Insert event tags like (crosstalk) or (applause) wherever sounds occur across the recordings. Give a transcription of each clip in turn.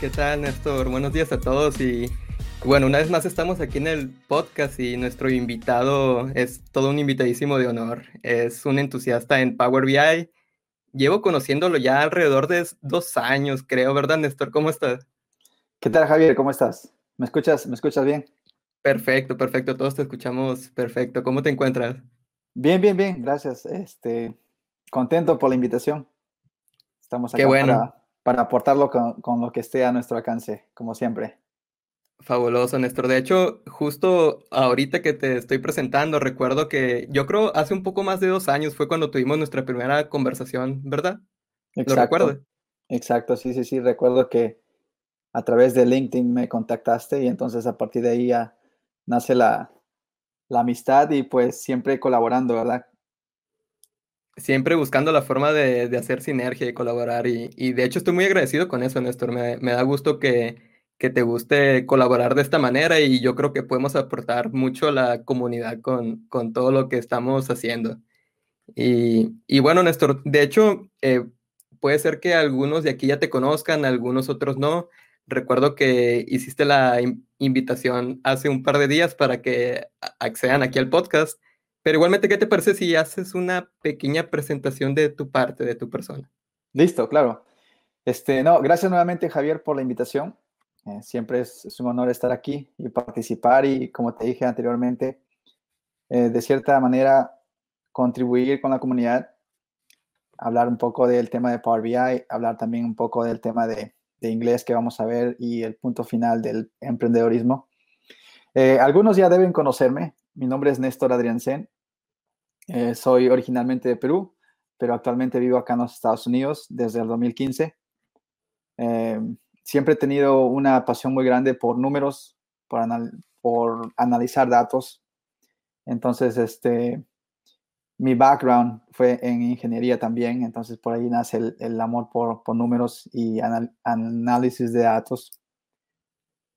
¿Qué tal, Néstor? Buenos días a todos y bueno, una vez más estamos aquí en el podcast y nuestro invitado es todo un invitadísimo de honor. Es un entusiasta en Power BI. Llevo conociéndolo ya alrededor de dos años, creo, ¿verdad, Néstor? ¿Cómo estás? ¿Qué tal, Javier? ¿Cómo estás? ¿Me escuchas, ¿Me escuchas bien? Perfecto, perfecto. Todos te escuchamos perfecto. ¿Cómo te encuentras? Bien, bien, bien. Gracias. Este, contento por la invitación. Estamos aquí bueno. para, aportarlo con, lo que esté a nuestro alcance, como siempre. Fabuloso, Néstor. De hecho, justo ahorita que te estoy presentando, recuerdo que yo creo hace un poco más de dos años fue cuando tuvimos nuestra primera conversación, ¿verdad? Exacto. ¿Lo recuerdas? Exacto, sí, sí, sí. Recuerdo que a través de LinkedIn me contactaste y entonces a partir de ahí ya nace la, la amistad y pues siempre colaborando, ¿verdad? Siempre buscando la forma de, de hacer sinergia y colaborar. Y, y, de hecho estoy muy agradecido con eso, Néstor. Me, me da gusto que, que, te guste colaborar de esta manera y yo creo que podemos aportar mucho a la comunidad con, con todo lo que estamos haciendo. Y, y bueno, Néstor, de hecho, eh, puede ser que algunos de aquí ya te conozcan, algunos otros no. Recuerdo que hiciste la invitación hace un par de días para que accedan aquí al podcast. Pero igualmente, ¿qué te parece si haces una pequeña presentación de tu parte, de tu persona? Listo, claro. Este, no, gracias nuevamente, Javier, por la invitación. Eh, siempre es, un honor estar aquí y participar y, como te dije anteriormente, eh, de cierta manera contribuir con la comunidad, hablar un poco del tema de Power BI, hablar también un poco del tema de, de inglés que vamos a ver y el punto final del emprendedorismo. Eh, algunos ya deben conocerme. Mi nombre es Néstor Adriansen. Eh, soy originalmente de Perú, pero actualmente vivo acá en los Estados Unidos desde el 2015. Eh, siempre he tenido una pasión muy grande por números, por, por analizar datos. Entonces, este, mi background fue en ingeniería también, entonces por ahí nace el, amor por, números y análisis de datos.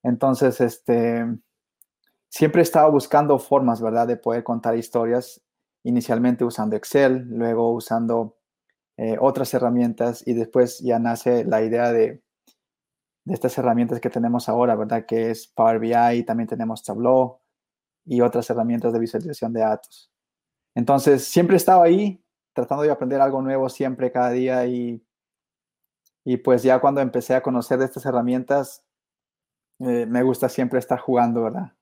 Entonces, este, siempre he estado buscando formas, ¿verdad?, de poder contar historias, inicialmente usando Excel, luego usando eh, otras herramientas y después ya nace la idea de, de estas herramientas que tenemos ahora, ¿verdad?, que es Power BI, también tenemos Tableau y otras herramientas de visualización de datos. Entonces, siempre he estado ahí, tratando de aprender algo nuevo siempre, cada día, y, y pues ya cuando empecé a conocer de estas herramientas, eh, me gusta siempre estar jugando, ¿verdad?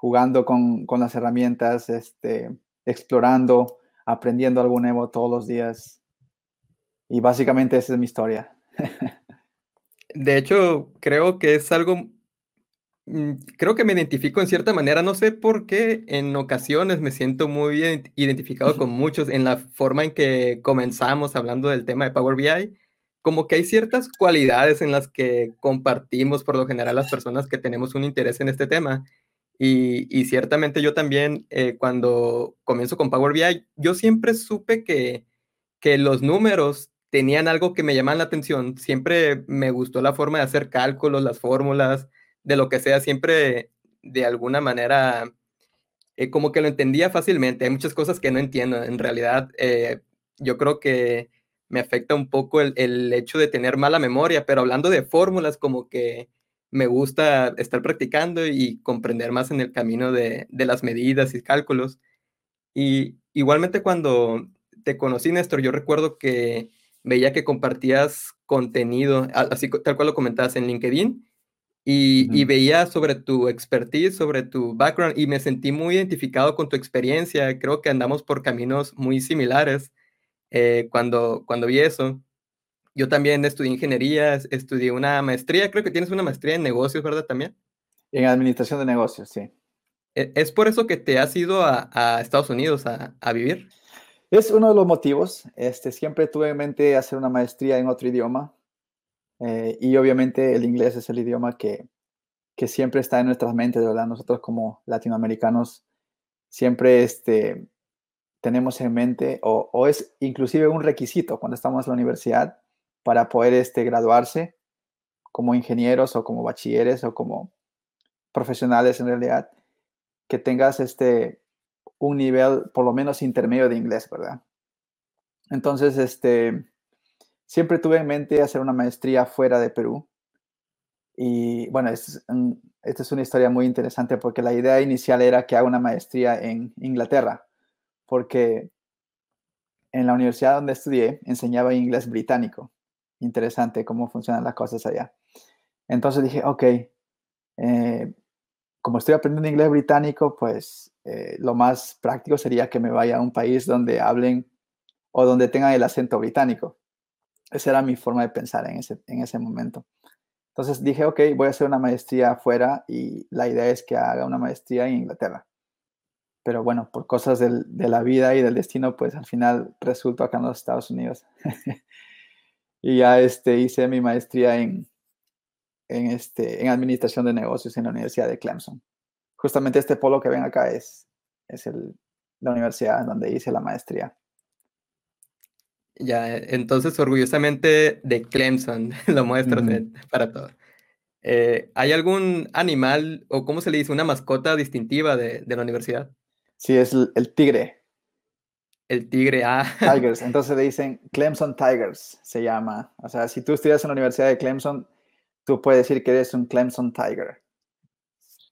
Jugando con, con, las herramientas, este, explorando, aprendiendo algo nuevo todos los días. Y básicamente esa es mi historia. (laughs) De hecho, creo que es algo Mm, creo que me identifico en cierta manera, no sé por qué en ocasiones me siento muy identificado con (laughs) muchos en la forma en que comenzamos hablando del tema de Power BI, como que hay ciertas cualidades en las que compartimos por lo general las personas que tenemos un interés en este tema. Y, ciertamente yo también, eh, cuando comienzo con Power BI, yo siempre supe que, que los números tenían algo que me llamaban la atención. Siempre me gustó la forma de hacer cálculos, las fórmulas, de lo que sea, siempre de alguna manera eh, como que lo entendía fácilmente. Hay muchas cosas que no entiendo. En realidad, eh, yo creo que me afecta un poco el, hecho de tener mala memoria, pero hablando de fórmulas, como que me gusta estar practicando y comprender más en el camino de, de las medidas y cálculos. Y igualmente cuando te conocí, Néstor, yo recuerdo que veía que compartías contenido, así tal cual lo comentabas en LinkedIn, y, veía sobre tu expertise, sobre tu background y me sentí muy identificado con tu experiencia. Creo que andamos por caminos muy similares eh, cuando, cuando vi eso. Yo también estudié ingeniería, estudié una maestría, creo que tienes una maestría en negocios, ¿verdad? También. En administración de negocios, sí. ¿E-, ¿Es por eso que te has ido a, a Estados Unidos a, a, vivir? Es uno de los motivos. Este, siempre tuve en mente hacer una maestría en otro idioma. Eh, y obviamente el inglés es el idioma que, que siempre está en nuestras mentes, ¿verdad? Nosotros como latinoamericanos siempre este, tenemos en mente, o, o, es inclusive un requisito cuando estamos en la universidad para poder este, graduarse como ingenieros o como bachilleres o como profesionales en realidad, que tengas este, un nivel por lo menos intermedio de inglés, ¿verdad? Entonces, este, Siempre tuve en mente hacer una maestría fuera de Perú. Y bueno, esta es una historia muy interesante porque la idea inicial era que haga una maestría en Inglaterra, porque en la universidad donde estudié enseñaba inglés británico. Interesante cómo funcionan las cosas allá. Entonces dije, ok, eh, como estoy aprendiendo inglés británico, pues eh, lo más práctico sería que me vaya a un país donde hablen o donde tengan el acento británico. Esa era mi forma de pensar en ese, en ese momento. Entonces dije, ok, voy a hacer una maestría afuera y la idea es que haga una maestría en Inglaterra. Pero bueno, por cosas del, de la vida y del destino, pues al final resultó acá en los Estados Unidos. (laughs) y ya este, hice mi maestría en, en, este, en administración de negocios en la Universidad de Clemson. Justamente este polo que ven acá es, es el, la universidad donde hice la maestría. Ya, entonces orgullosamente de Clemson (laughs) lo muestro para todo. Eh, ¿Hay algún animal o cómo se le dice, una mascota distintiva de, de la universidad? Sí, es el, el, tigre. El tigre, ah. Tigers, entonces le dicen Clemson Tigers, se llama. O sea, si tú estudias en la Universidad de Clemson, tú puedes decir que eres un Clemson Tiger.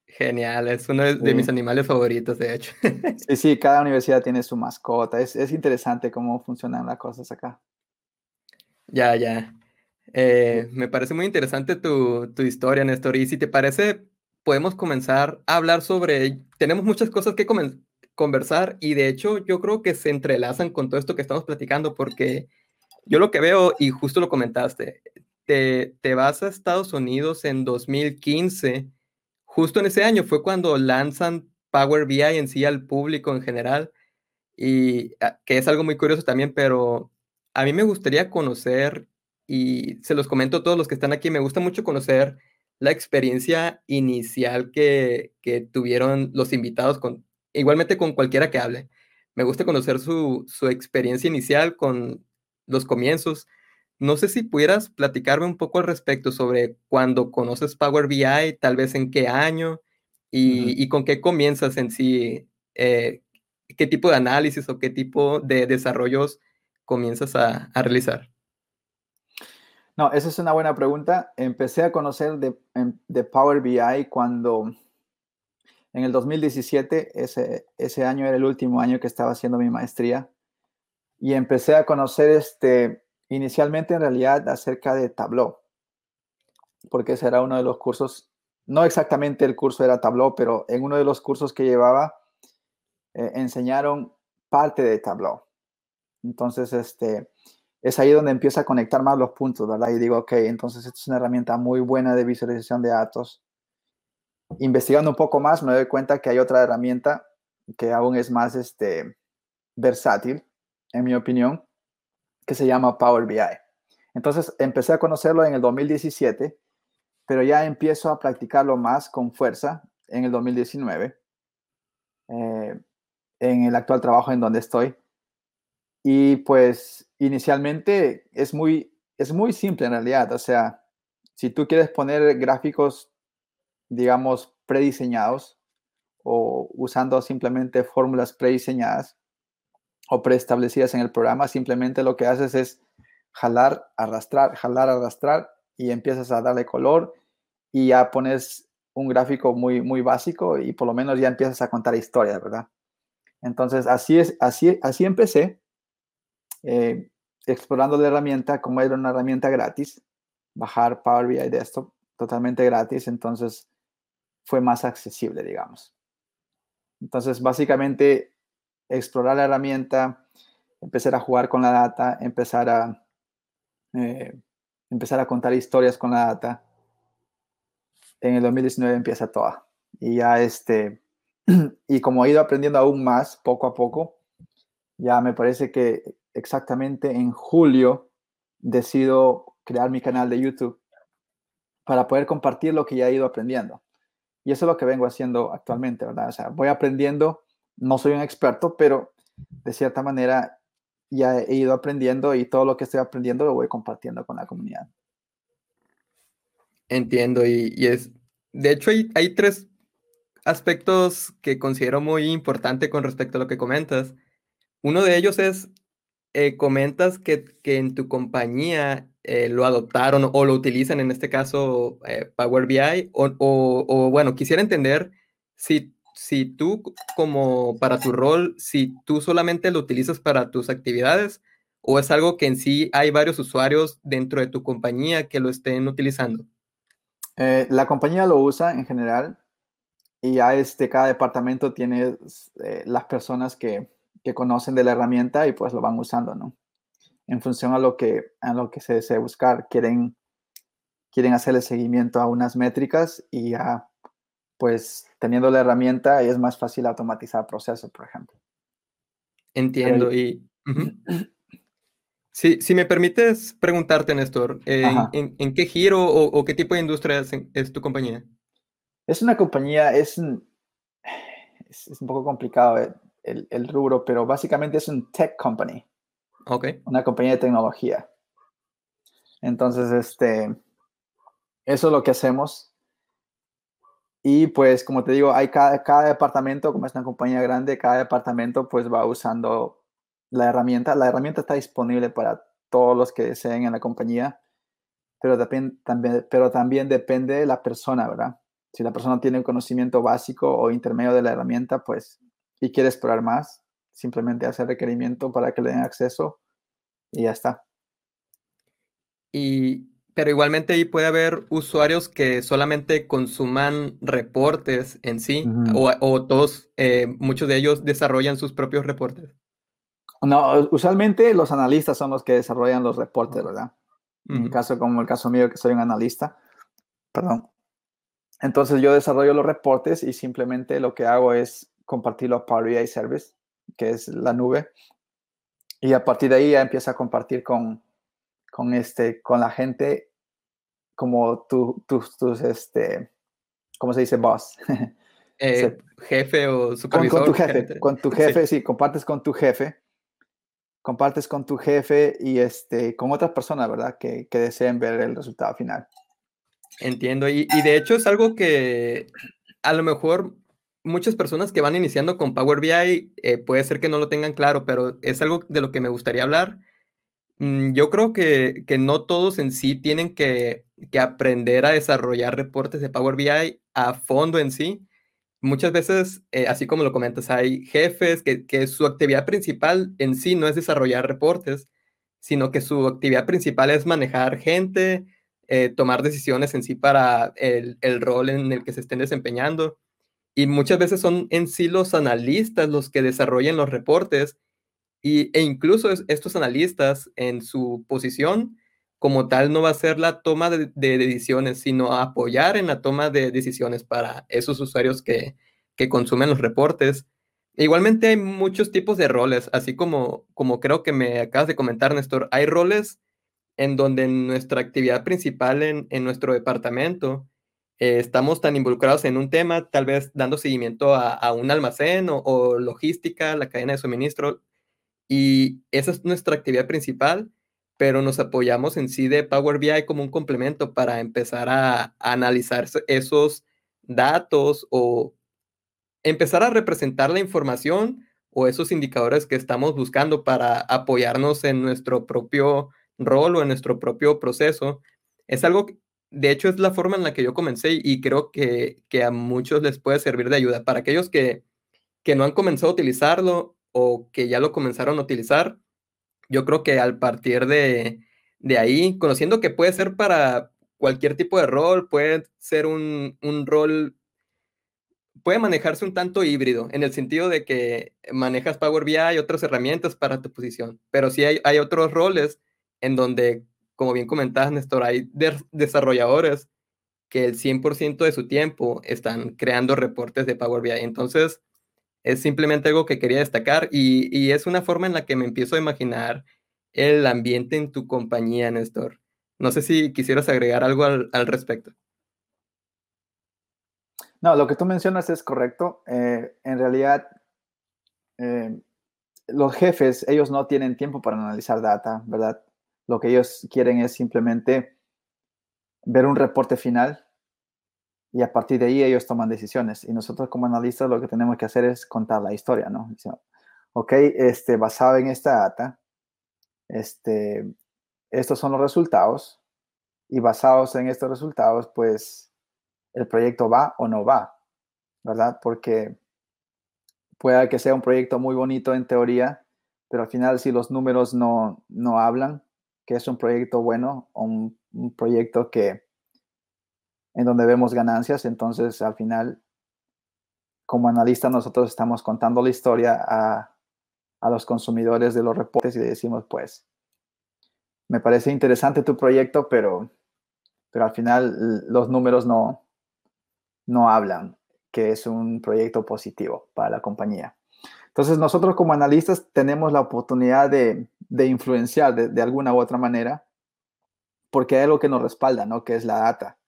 Genial, es uno de, mis animales favoritos, de hecho. (laughs) sí, sí, cada universidad tiene su mascota. Es, es interesante cómo funcionan las cosas acá. Ya, ya. Eh, me parece muy interesante tu, tu, historia, Néstor. Y si te parece, podemos comenzar a hablar sobre... Tenemos muchas cosas que conversar y de hecho yo creo que se entrelazan con todo esto que estamos platicando porque yo lo que veo, y justo lo comentaste, te, te vas a Estados Unidos en 2015 justo en ese año fue cuando lanzan Power BI en sí al público en general, y ah, que es algo muy curioso también, pero a mí me gustaría conocer, y se los comento a todos los que están aquí, me gusta mucho conocer la experiencia inicial que, que tuvieron los invitados, con, igualmente con cualquiera que hable. Me gusta conocer su, su experiencia inicial con los comienzos, no sé si pudieras platicarme un poco al respecto sobre cuando conoces Power BI, tal vez en qué año y, con qué comienzas en sí, eh, qué tipo de análisis o qué tipo de desarrollos comienzas a, realizar. No, esa es una buena pregunta. Empecé a conocer de, de, Power BI cuando en el 2017, ese, ese año era el último año que estaba haciendo mi maestría, y empecé a conocer este, inicialmente en realidad acerca de Tableau, porque ese era uno de los cursos, no exactamente el curso era Tableau, pero en uno de los cursos que llevaba eh, enseñaron parte de Tableau. Entonces, este, es ahí donde empieza a conectar más los puntos, ¿verdad? Y digo, ok, entonces esta es una herramienta muy buena de visualización de datos. Investigando un poco más, me doy cuenta que hay otra herramienta que aún es más este, versátil, en mi opinión, que se llama Power BI. Entonces empecé a conocerlo en el 2017, pero ya empiezo a practicarlo más con fuerza en el 2019, eh, en el actual trabajo en donde estoy. Y pues inicialmente es muy, es muy simple en realidad. O sea, si tú quieres poner gráficos, digamos, prediseñados o usando simplemente fórmulas prediseñadas, o preestablecidas en el programa, simplemente lo que haces es jalar, arrastrar, jalar, arrastrar y empiezas a darle color y ya pones un gráfico muy, muy básico y por lo menos ya empiezas a contar historias, ¿verdad? Entonces, así es, así, así empecé, eh, explorando la herramienta, como era una herramienta gratis, bajar Power BI Desktop totalmente gratis, entonces fue más accesible, digamos. Entonces, básicamente, explorar la herramienta, empezar a jugar con la data, empezar a, eh, empezar a contar historias con la data. En el 2019 empieza toda. Y ya este, (clears throat) y como he ido aprendiendo aún más poco a poco, ya me parece que exactamente en julio decido crear mi canal de YouTube para poder compartir lo que ya he ido aprendiendo. Y eso es lo que vengo haciendo actualmente, ¿verdad? O sea, voy aprendiendo no soy un experto, pero de cierta manera ya he ido aprendiendo y todo lo que estoy aprendiendo lo voy compartiendo con la comunidad. Entiendo, y, es, de hecho hay, tres aspectos que considero muy importante con respecto a lo que comentas. Uno de ellos es, eh, comentas que, en tu compañía eh, lo adoptaron o lo utilizan, en este caso eh, Power BI, o, o, bueno, quisiera entender si, si tú como para tu rol, si tú solamente lo utilizas para tus actividades o es algo que en sí hay varios usuarios dentro de tu compañía que lo estén utilizando. Eh, la compañía lo usa en general y ya este, cada departamento tiene las personas que, que conocen de la herramienta y pues lo van usando, ¿no? En función a lo que, a lo que se desee buscar. Quieren, quieren hacerle seguimiento a unas métricas y ya, pues, teniendo la herramienta es más fácil automatizar procesos, por ejemplo. Entiendo. y si, me permites preguntarte, Néstor, eh, ¿en, qué giro o, qué tipo de industria es, tu compañía? Es una compañía, es un, es, un poco complicado eh, el, el, rubro, pero básicamente es un tech company. Una compañía de tecnología. Entonces, este, eso es lo que hacemos. Y pues, como te digo, hay cada, cada departamento, como es una compañía grande, cada departamento pues va usando la herramienta. La herramienta está disponible para todos los que deseen en la compañía, pero, también, pero también depende de la persona, ¿verdad? Si la persona tiene un conocimiento básico o intermedio de la herramienta, pues, y quiere explorar más, simplemente hacer requerimiento para que le den acceso y ya está. Y, pero igualmente ahí puede haber usuarios que solamente consuman reportes en sí, o, todos, eh, muchos de ellos desarrollan sus propios reportes. No, usualmente los analistas son los que desarrollan los reportes, ¿verdad? En el caso como el caso mío, que soy un analista, perdón. Entonces yo desarrollo los reportes y simplemente lo que hago es compartirlo a Power BI Service que es la nube. Y a partir de ahí ya empieza a compartir con, con, este, con la gente como tus, tus, este, ¿cómo se dice? Boss. (laughs) Eh, jefe o supervisor. Con, tu jefe, con tu jefe, sí. compartes con tu jefe. Compartes con tu jefe y este, con otras personas, ¿verdad? Que, que deseen ver el resultado final. Entiendo. Y, y de hecho es algo que a lo mejor muchas personas que van iniciando con Power BI eh, puede ser que no lo tengan claro, pero es algo de lo que me gustaría hablar. Mm, yo creo que, no todos en sí tienen que, aprender a desarrollar reportes de Power BI a fondo en sí. Muchas veces, eh, así como lo comentas, hay jefes que, su actividad principal en sí no es desarrollar reportes, sino que su actividad principal es manejar gente, eh, tomar decisiones en sí para el, el rol en el que se estén desempeñando. Y muchas veces son en sí los analistas los que desarrollan los reportes y, e incluso estos analistas en su posición como tal no va a ser la toma de, decisiones, sino apoyar en la toma de decisiones para esos usuarios que, que consumen los reportes. Igualmente hay muchos tipos de roles, así como, como creo que me acabas de comentar, Néstor. Hay roles en donde nuestra actividad principal en, en nuestro departamento eh, estamos tan involucrados en un tema, tal vez dando seguimiento a, un almacén o, logística, la cadena de suministro, y esa es nuestra actividad principal, pero nos apoyamos en sí de Power BI como un complemento para empezar a, analizar esos datos o empezar a representar la información o esos indicadores que estamos buscando para apoyarnos en nuestro propio rol o en nuestro propio proceso. Es algo de hecho, es la forma en la que yo comencé y creo que, a muchos les puede servir de ayuda. Para aquellos que, que no han comenzado a utilizarlo o que ya lo comenzaron a utilizar, yo creo que al partir de, ahí, conociendo que puede ser para cualquier tipo de rol, puede ser un, rol, puede manejarse un tanto híbrido, en el sentido de que manejas Power BI y otras herramientas para tu posición, pero sí hay, hay otros roles en donde como bien comentabas, Néstor, hay desarrolladores que el 100% de su tiempo están creando reportes de Power BI. Entonces, es simplemente algo que quería destacar y, es una forma en la que me empiezo a imaginar el ambiente en tu compañía, Néstor. No sé si quisieras agregar algo al, respecto. No, lo que tú mencionas es correcto. Eh, en realidad, eh, los jefes, ellos no tienen tiempo para analizar data, ¿verdad? Lo que ellos quieren es simplemente ver un reporte final y a partir de ahí ellos toman decisiones. Y nosotros como analistas lo que tenemos que hacer es contar la historia, ¿no? Ok, este, basado en esta data, este, estos son los resultados y basados en estos resultados, pues el proyecto va o no va, ¿verdad? Porque puede que sea un proyecto muy bonito en teoría, pero al final si los números no, no hablan, que es un proyecto bueno o un, un proyecto que en donde vemos ganancias, entonces al final como analista nosotros estamos contando la historia a, a los consumidores de los reportes y decimos, pues, me parece interesante tu proyecto, pero, pero al final los números no, no hablan que es un proyecto positivo para la compañía. Entonces nosotros como analistas tenemos la oportunidad de, de influenciar de, de, alguna u otra manera porque hay algo que nos respalda, ¿no? Que es la data.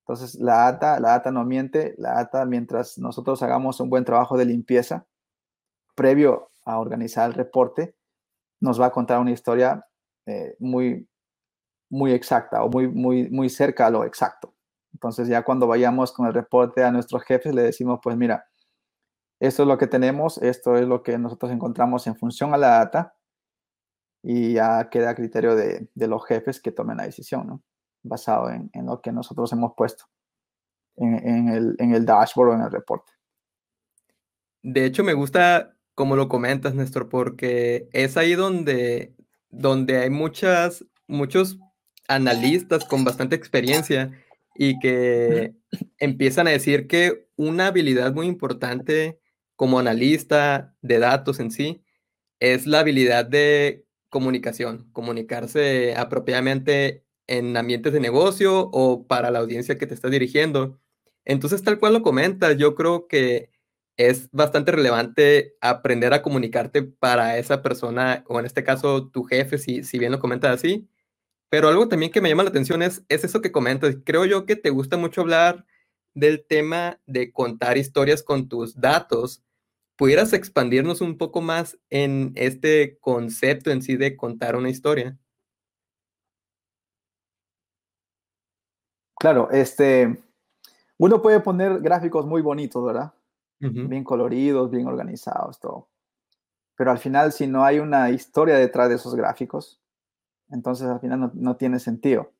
Entonces la data, la data no miente, la data mientras nosotros hagamos un buen trabajo de limpieza previo a organizar el reporte, nos va a contar una historia eh, muy, muy exacta o muy, muy, muy cerca a lo exacto. Entonces ya cuando vayamos con el reporte a nuestros jefes, le decimos, pues mira, esto es lo que tenemos, esto es lo que nosotros encontramos en función a la data y ya queda a criterio de, de los jefes que tomen la decisión, ¿no? basado en, en, lo que nosotros hemos puesto en, en, el, en el dashboard o en el reporte. De hecho, me gusta como lo comentas, Néstor, porque es ahí donde, donde hay muchas, muchos analistas con bastante experiencia y que empiezan a decir que una habilidad muy importante como analista de datos en sí es la habilidad de comunicación, comunicarse apropiadamente en ambientes de negocio o para la audiencia que te estás dirigiendo. Entonces, tal cual lo comentas, yo creo que es bastante relevante aprender a comunicarte para esa persona, o en este caso tu jefe, si, si bien lo comentas así. Pero algo también que me llama la atención es, es eso que comentas. Creo yo que te gusta mucho hablar del tema de contar historias con tus datos. ¿Pudieras expandirnos un poco más en este concepto en sí de contar una historia? Claro, este, uno puede poner gráficos muy bonitos, ¿verdad? -huh. bien coloridos, bien organizados, todo. Pero al final, si no hay una historia detrás de esos gráficos, entonces al final no, no tiene sentido.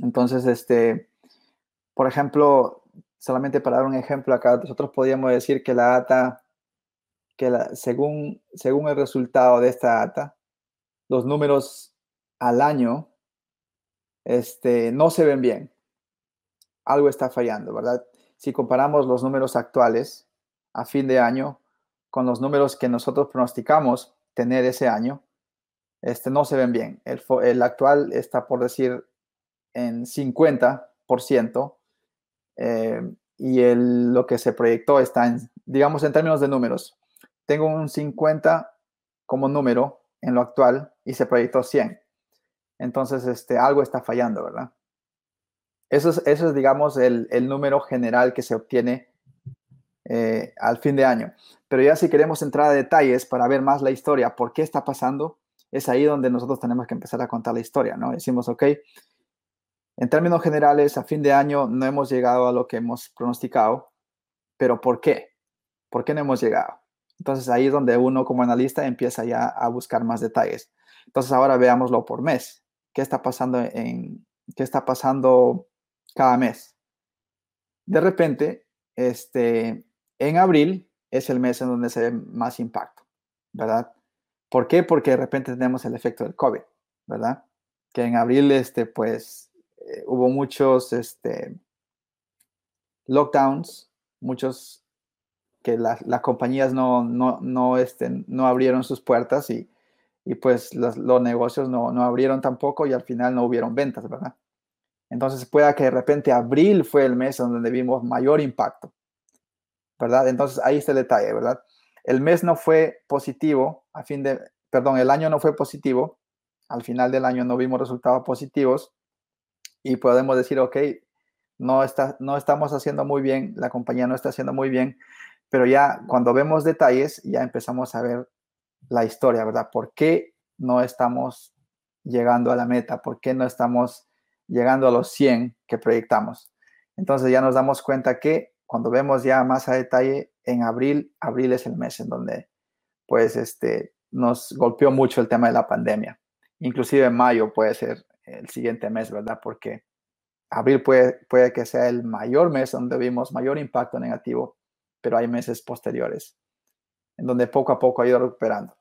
Entonces, este, por ejemplo, solamente para dar un ejemplo acá, nosotros podríamos decir que la data, que según, según el resultado de esta data, los números al año este, no se ven bien. Algo está fallando, ¿verdad? si comparamos los números actuales a fin de año con los números que nosotros pronosticamos tener ese año, este, no se ven bien. El, el actual está por decir en 50% eh, y el, lo que se proyectó está en, digamos, en términos de números. Tengo un 50 como número en lo actual y se proyectó 100. Entonces, este, algo está fallando, ¿verdad? Eso es, eso es digamos, el, el, número general que se obtiene eh, al fin de año. Pero ya si queremos entrar a detalles para ver más la historia, por qué está pasando, es ahí donde nosotros tenemos que empezar a contar la historia, ¿no? Decimos, ok, en términos generales, a fin de año no hemos llegado a lo que hemos pronosticado, pero ¿por qué? ¿Por qué no hemos llegado? Entonces ahí es donde uno como analista empieza ya a buscar más detalles. Entonces ahora veámoslo por mes. ¿Qué está pasando en qué está pasando cada mes. De repente, este, en abril es el mes en donde se ve más impacto, ¿verdad? ¿Por qué? Porque de repente tenemos el efecto del COVID, ¿verdad? Que en abril, este, pues, eh, hubo muchos, este, lockdowns, muchos que la, las compañías no, no, no, este, no abrieron sus puertas y, y pues los, los negocios no, no abrieron tampoco y al final no hubieron ventas, ¿verdad? Entonces pueda que de repente abril fue el mes donde vimos mayor impacto, ¿verdad? Entonces ahí está el detalle, ¿verdad? El mes no fue positivo, a fin de, perdón, el año no fue positivo, al final del año no vimos resultados positivos y podemos decir, ok, no, está, no estamos haciendo muy bien, la compañía no está haciendo muy bien, pero ya cuando vemos detalles ya empezamos a ver la historia, ¿verdad? ¿Por qué no estamos llegando a la meta? ¿Por qué no estamos llegando a los 100 que proyectamos. Entonces ya nos damos cuenta que cuando vemos ya más a detalle, en abril, abril es el mes en donde pues este, nos golpeó mucho el tema de la pandemia. inclusive mayo puede ser el siguiente mes, ¿verdad? Porque abril puede, puede que sea el mayor mes donde vimos mayor impacto negativo, pero hay meses posteriores en donde poco a poco ha ido recuperando.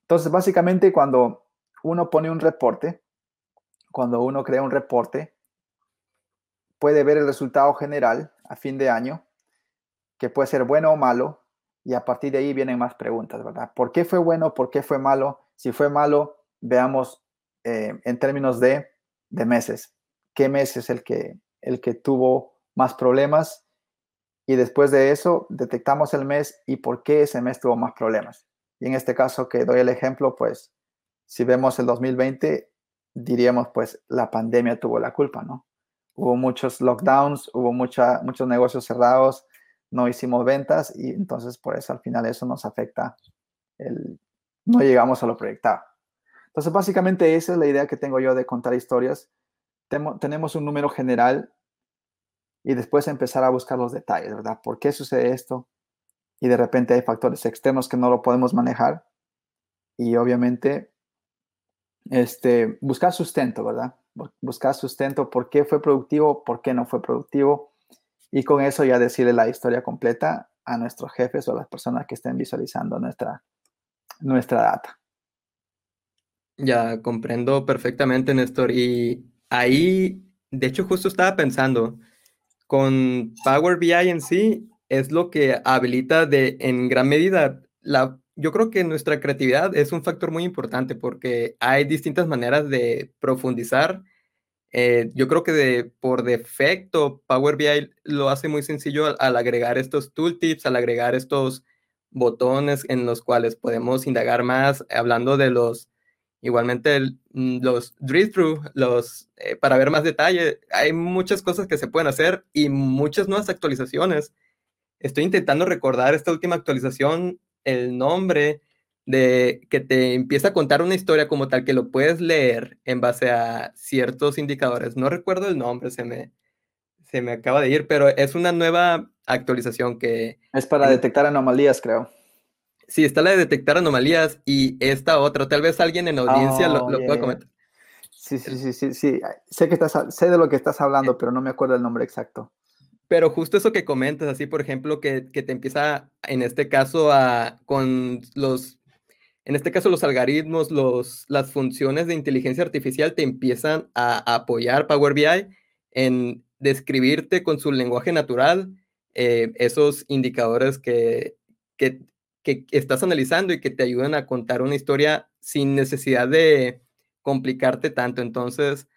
Entonces, básicamente cuando uno pone un reporte, cuando uno crea un reporte, puede ver el resultado general a fin de año, que puede ser bueno o malo, y a partir de ahí vienen más preguntas, ¿verdad? ¿Por qué fue bueno? ¿Por qué fue malo? Si fue malo, veamos eh, en términos de, de, meses. ¿Qué mes es el que, el que tuvo más problemas? Y después de eso, detectamos el mes y por qué ese mes tuvo más problemas. Y en este caso que doy el ejemplo, pues si vemos el 2020, diríamos pues la pandemia tuvo la culpa, ¿no? Hubo muchos lockdowns, hubo mucha, muchos negocios cerrados, no hicimos ventas y entonces por eso al final eso nos afecta, el, no llegamos a lo proyectado. Entonces básicamente esa es la idea que tengo yo de contar historias. tenemos un número general y después empezar a buscar los detalles, ¿verdad? ¿Por qué sucede esto? Y de repente hay factores externos que no lo podemos manejar y obviamente este, buscar sustento, ¿verdad? Buscar sustento, por qué fue productivo, por qué no fue productivo y con eso ya decirle la historia completa a nuestros jefes o a las personas que estén visualizando nuestra, nuestra data. Ya comprendo perfectamente, Néstor. Y ahí, de hecho, justo estaba pensando, con Power BI en sí, es lo que habilita de, en gran medida la... Yo creo que nuestra creatividad es un factor muy importante porque hay distintas maneras de profundizar eh, yo creo que de, por defecto Power BI lo hace muy sencillo al, agregar estos tooltips, al agregar estos botones en los cuales podemos indagar más, hablando de los, igualmente mm, los drill-through, los, eh, para ver más detalle. Hay muchas cosas que se pueden hacer y muchas nuevas actualizaciones. Estoy intentando recordar esta última actualización, el nombre, de que te empieza a contar una historia como tal que lo puedes leer en base a ciertos indicadores. No recuerdo el nombre, se me, se me acaba de ir, pero es una nueva actualización que... Es para detectar anomalías, creo. Sí, está la de detectar anomalías y esta otra. Tal vez alguien en audiencia lo, oh, pueda comentar. Sí, sí, sí, sí, sí. Sé, que estás, sé de lo que estás hablando, pero no me acuerdo el nombre exacto. Pero justo eso que comentas, así por ejemplo, que, que te empieza, en este caso, a, con los en este caso, los algoritmos, los, las funciones de inteligencia artificial te empiezan a, apoyar Power BI en describirte con su lenguaje natural eh, esos indicadores que, que, que, estás analizando y que te ayudan a contar una historia sin necesidad de complicarte tanto. Entonces,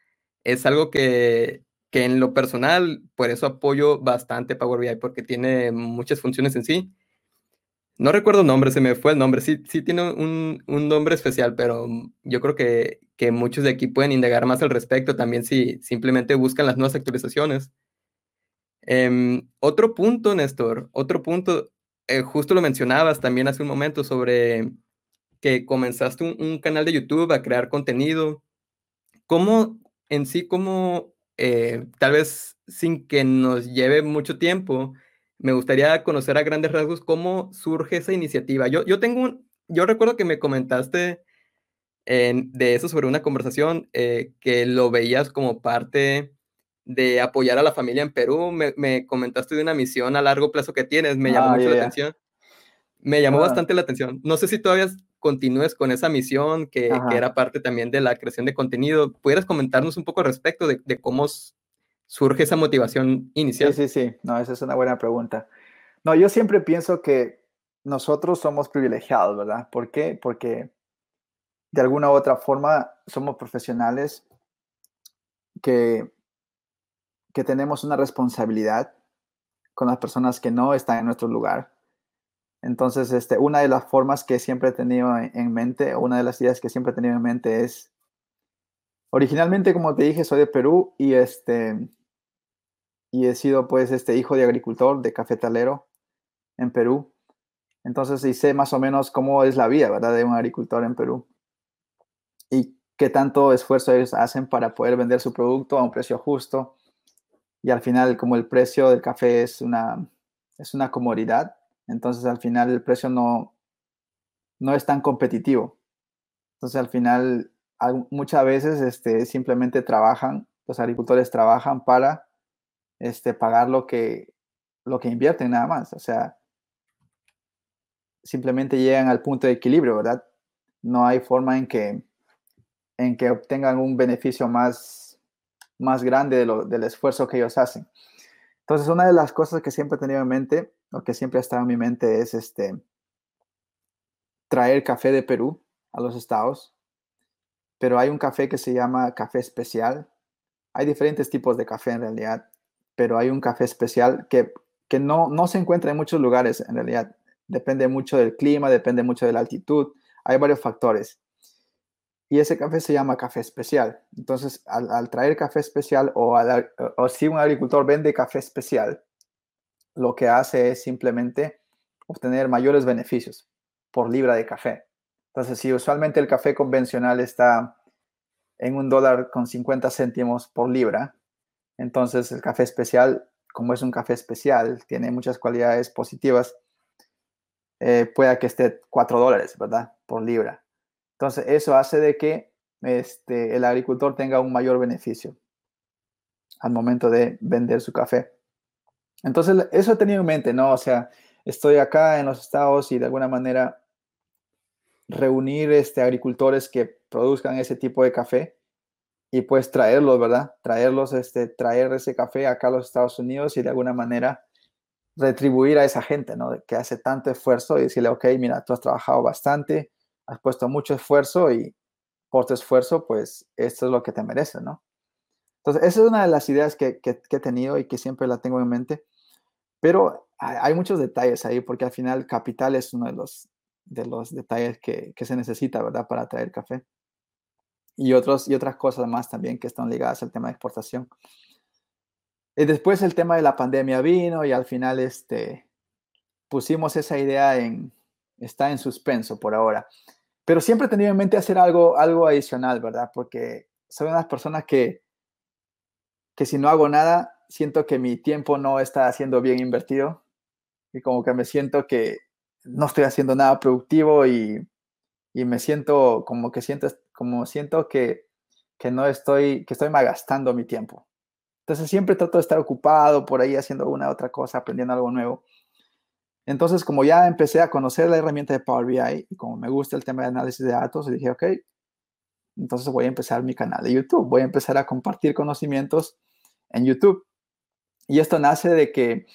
es algo que, que en lo personal, por eso apoyo bastante Power BI, porque tiene muchas funciones en sí no recuerdo el nombre, se me fue el nombre. Sí, sí tiene un, nombre especial, pero yo creo que, muchos de aquí pueden indagar más al respecto también si simplemente buscan las nuevas actualizaciones. Em, otro punto, Néstor, otro punto, eh, justo lo mencionabas también hace un momento sobre que comenzaste un, canal de YouTube a crear contenido. ¿Cómo en sí, cómo eh, tal vez sin que nos lleve mucho tiempo, me gustaría conocer a grandes rasgos cómo surge esa iniciativa. Yo, yo tengo un, yo recuerdo que me comentaste de eso sobre una conversación eh, que lo veías como parte de apoyar a la familia en Perú. Me, comentaste de una misión a largo plazo que tienes, me llamó ah, mucho la atención. Me llamó ah. bastante la atención. No sé si todavía continúes con esa misión que, que, era parte también de la creación de contenido. ¿Pudieras comentarnos un poco al respecto de, de cómo surge esa motivación inicial? Sí, sí, sí. No, esa es una buena pregunta. No, yo siempre pienso que nosotros somos privilegiados, ¿verdad? ¿Por qué? Porque de alguna u otra forma somos profesionales que, que tenemos una responsabilidad con las personas que no están en nuestro lugar. Entonces, este, una de las formas que siempre he tenido en mente, una de las ideas que siempre he tenido en mente es, originalmente, como te dije, soy de Perú y este, y he sido pues este hijo de agricultor, de cafetalero en Perú. Entonces, y sé más o menos cómo es la vida, ¿verdad? De un agricultor en Perú. Y qué tanto esfuerzo ellos hacen para poder vender su producto a un precio justo. Y al final, como el precio del café es una, es una comodidad, entonces al final el precio no, no es tan competitivo. Entonces al final muchas veces este, simplemente trabajan, los agricultores trabajan para este, pagar lo que, lo que invierten nada más. O sea, simplemente llegan al punto de equilibrio, ¿verdad? No hay forma en que, en que obtengan un beneficio más, más grande de lo, del esfuerzo que ellos hacen. Entonces, una de las cosas que siempre he tenido en mente, o que siempre ha estado en mi mente, es este, traer café de Perú a los estados. Pero hay un café que se llama café especial. Hay diferentes tipos de café en realidad, pero hay un café especial que, que no, no se encuentra en muchos lugares en realidad. Depende mucho del clima, depende mucho de la altitud. Hay varios factores y ese café se llama café especial. Entonces, al, traer café especial o, si un agricultor vende café especial, lo que hace es simplemente obtener mayores beneficios por libra de café. Entonces, si usualmente el café convencional está en un dólar con 50 céntimos por libra, entonces el café especial, como es un café especial, tiene muchas cualidades positivas, eh, pueda que esté 4 dólares, ¿verdad? Por libra. Entonces, eso hace de que este, el agricultor tenga un mayor beneficio al momento de vender su café. Entonces, eso he tenido en mente, ¿no? O sea, estoy acá en los estados y de alguna manera reunir este, agricultores que produzcan ese tipo de café y pues traerlos, ¿verdad? Traerlos, este, traer ese café acá a los Estados Unidos y de alguna manera retribuir a esa gente, ¿no? Que hace tanto esfuerzo y decirle, ok, mira, tú has trabajado bastante, has puesto mucho esfuerzo y por tu esfuerzo, pues esto es lo que te mereces, ¿no? Entonces, esa es una de las ideas que, he tenido y que siempre la tengo en mente, pero hay, muchos detalles ahí porque al final capital es uno de los, de los detalles que, se necesita, ¿verdad? Para traer café. Y, otros, y otras cosas más también que están ligadas al tema de exportación. Y después el tema de la pandemia vino y al final este, pusimos esa idea en, está en suspenso por ahora. Pero siempre he tenido en mente hacer algo, algo adicional, ¿verdad? Porque soy una de que, que si no hago nada, siento que mi tiempo no está siendo bien invertido y como que me siento que no estoy haciendo nada productivo y, y me siento como que siento, como siento que, que no estoy, que estoy malgastando mi tiempo. Entonces siempre trato de estar ocupado por ahí haciendo una otra cosa, aprendiendo algo nuevo. Entonces, como ya empecé a conocer la herramienta de Power BI y como me gusta el tema de análisis de datos, dije, ok, entonces voy a empezar mi canal de YouTube, voy a empezar a compartir conocimientos en YouTube. Y esto nace de que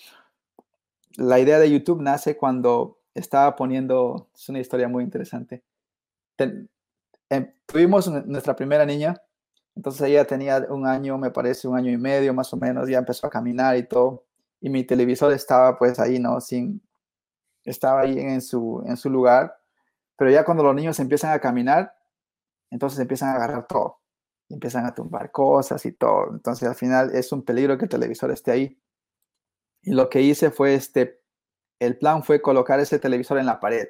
la idea de YouTube nace cuando estaba poniendo, es una historia muy interesante. Em, tuvimos nuestra primera niña, entonces ella tenía un año, me parece, un año y medio más o menos, ya empezó a caminar y todo. Y mi televisor estaba pues ahí, ¿no? Sin, estaba ahí en su, en su lugar, pero ya cuando los niños empiezan a caminar, entonces empiezan a agarrar todo, empiezan a tumbar cosas y todo. Entonces al final es un peligro que el televisor esté ahí. Y lo que hice fue este, el plan fue colocar ese televisor en la pared,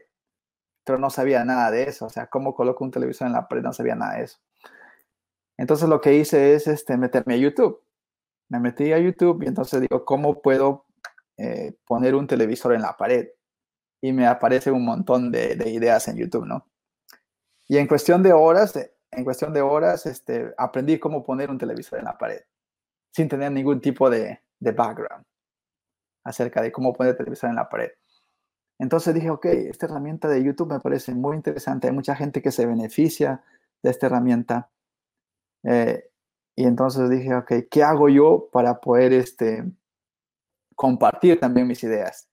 pero no sabía nada de eso, o sea, cómo coloco un televisor en la pared, no sabía nada de eso. Entonces lo que hice es este, meterme a YouTube. Me metí a YouTube y entonces digo, ¿cómo puedo eh, poner un televisor en la pared? Y me aparece un montón de, ideas en YouTube, ¿no? Y en cuestión de horas, en cuestión de horas, este, aprendí cómo poner un televisor en la pared, sin tener ningún tipo de, de background acerca de cómo poner el televisor en la pared. Entonces dije, ok, esta herramienta de YouTube me parece muy interesante. Hay mucha gente que se beneficia de esta herramienta. Eh, y entonces dije, ok, ¿qué hago yo para poder este, compartir también mis ideas?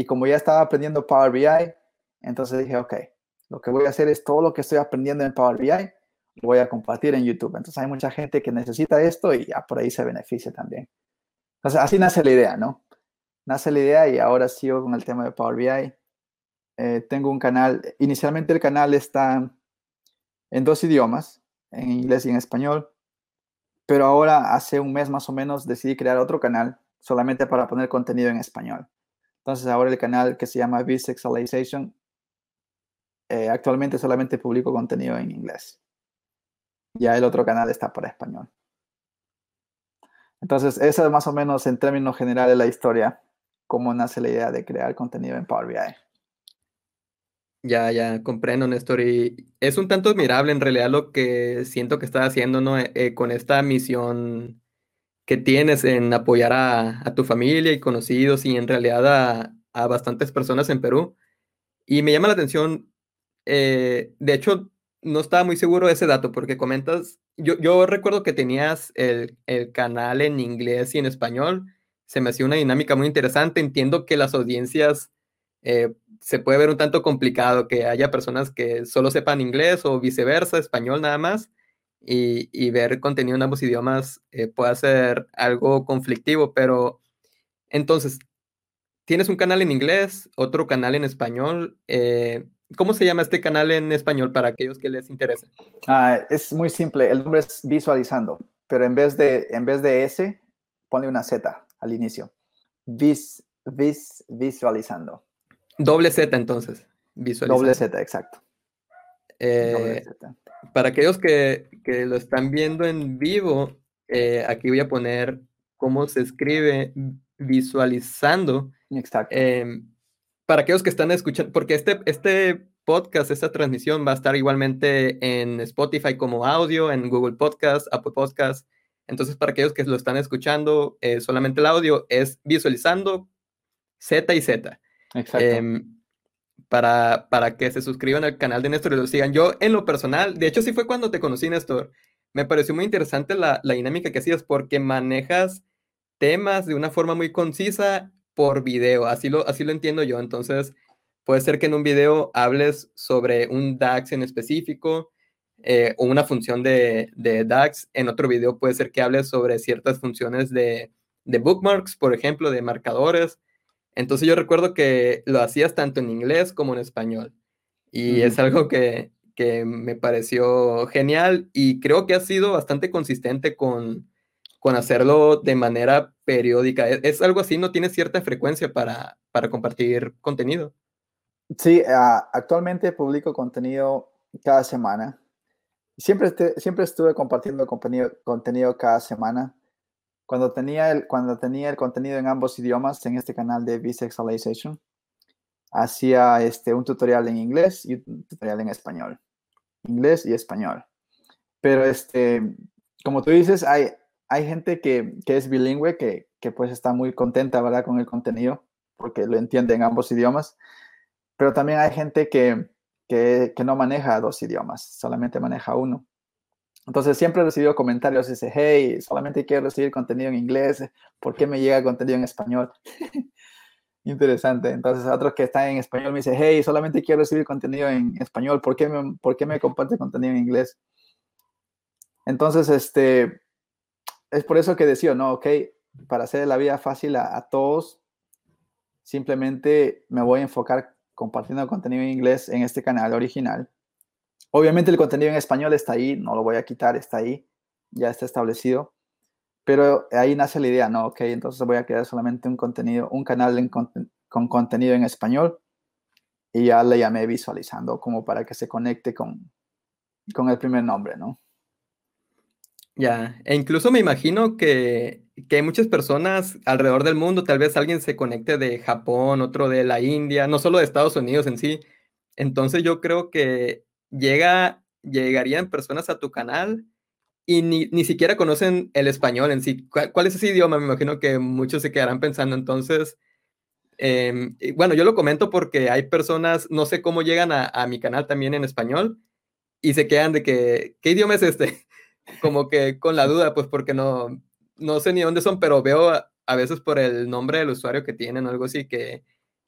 Y como ya estaba aprendiendo Power BI, entonces dije, ok, lo que voy a hacer es todo lo que estoy aprendiendo en Power BI, lo voy a compartir en YouTube. Entonces hay mucha gente que necesita esto y ya por ahí se beneficia también. Entonces así nace la idea, ¿no? Nace la idea y ahora sigo con el tema de Power BI. Eh, tengo un canal, inicialmente el canal está en dos idiomas, en inglés y en español, pero ahora hace un mes más o menos decidí crear otro canal solamente para poner contenido en español. Entonces ahora el canal que se llama Bisexualization, eh, actualmente solamente publico contenido en inglés. Ya el otro canal está para español. Entonces, esa es más o menos en términos generales la historia, cómo nace la idea de crear contenido en Power BI. Ya, ya, comprendo, Néstor. Y es un tanto admirable en realidad lo que siento que estás haciendo, ¿no? Eh, eh, con esta misión que tienes en apoyar a, tu familia y conocidos y en realidad a, a, bastantes personas en Perú. Y me llama la atención, eh, de hecho, no estaba muy seguro ese dato porque comentas, yo, yo recuerdo que tenías el, el canal en inglés y en español, se me hacía una dinámica muy interesante, entiendo que las audiencias eh, se puede ver un tanto complicado que haya personas que solo sepan inglés o viceversa, español nada más, y, y ver contenido en ambos idiomas eh, puede ser algo conflictivo, pero entonces, tienes un canal en inglés, otro canal en español. Eh, ¿Cómo se llama este canal en español para aquellos que les interese? Ah, es muy simple, el nombre es Visualizando, pero en vez de, en vez de S, pone una Z al inicio. Vis, vis, visualizando. Doble Z entonces. Doble Z, exacto. Eh, Doble Z. Para aquellos que, que, lo están viendo en vivo, eh, aquí voy a poner cómo se escribe visualizando. Exacto. Eh, para aquellos que están escuchando, porque este, este podcast, esta transmisión va a estar igualmente en Spotify como audio, en Google Podcast, Apple Podcast. Entonces, para aquellos que lo están escuchando, eh, solamente el audio es visualizando Z y Z. Exacto. Para, para que se suscriban al canal de Néstor y lo sigan. Yo, en lo personal, de hecho, sí fue cuando te conocí, Néstor. Me pareció muy interesante la, la dinámica que hacías porque manejas temas de una forma muy concisa por video. Así lo, así lo entiendo yo. Entonces, puede ser que en un video hables sobre un DAX en específico eh, o una función de, de, DAX. En otro video puede ser que hables sobre ciertas funciones de, de bookmarks, por ejemplo, de marcadores. Entonces yo recuerdo que lo hacías tanto en inglés como en español. Y mm. es algo que, que, me pareció genial y creo que ha sido bastante consistente con, con hacerlo de manera periódica. ¿Es, es algo así? ¿No tienes cierta frecuencia para, para compartir contenido? Sí, uh, actualmente publico contenido cada semana. Siempre, te, siempre estuve compartiendo contenido, contenido cada semana cuando tenía, el, cuando tenía el contenido en ambos idiomas en este canal de Visexualization, hacía este, un tutorial en inglés y un tutorial en español. Inglés y español. Pero este, como tú dices, hay, hay gente que, que es bilingüe, que, que, pues está muy contenta, ¿verdad? Con el contenido, porque lo entiende en ambos idiomas. Pero también hay gente que, que, que no maneja dos idiomas, solamente maneja uno. Entonces siempre he recibido comentarios, dice, hey, solamente quiero recibir contenido en inglés, ¿por qué me llega contenido en español? (laughs) Interesante. Entonces otros que están en español me dice, hey, solamente quiero recibir contenido en español, ¿por qué me, por qué me comparte contenido en inglés? Entonces, este, es por eso que decía, no, ok, para hacer la vida fácil a, a todos, simplemente me voy a enfocar compartiendo contenido en inglés en este canal original Obviamente el contenido en español está ahí, no lo voy a quitar, está ahí, ya está establecido. Pero ahí nace la idea, ¿no? Ok, entonces voy a crear solamente un contenido, un canal con contenido en español y ya le llamé visualizando como para que se conecte con, con el primer nombre, ¿no? Ya, e incluso me imagino que, que, hay muchas personas alrededor del mundo, tal vez alguien se conecte de Japón, otro de la India, no solo de Estados Unidos en sí. Entonces yo creo que llega, llegarían personas a tu canal y ni, ni siquiera conocen el español en sí. ¿Cuál, ¿Cuál, es ese idioma? Me imagino que muchos se quedarán pensando. Entonces, eh, bueno, yo lo comento porque hay personas, no sé cómo llegan a, a, mi canal también en español y se quedan de que, ¿qué idioma es este? (laughs) Como que con la duda, pues porque no, no sé ni dónde son, pero veo a, a veces por el nombre del usuario que tienen o algo así que,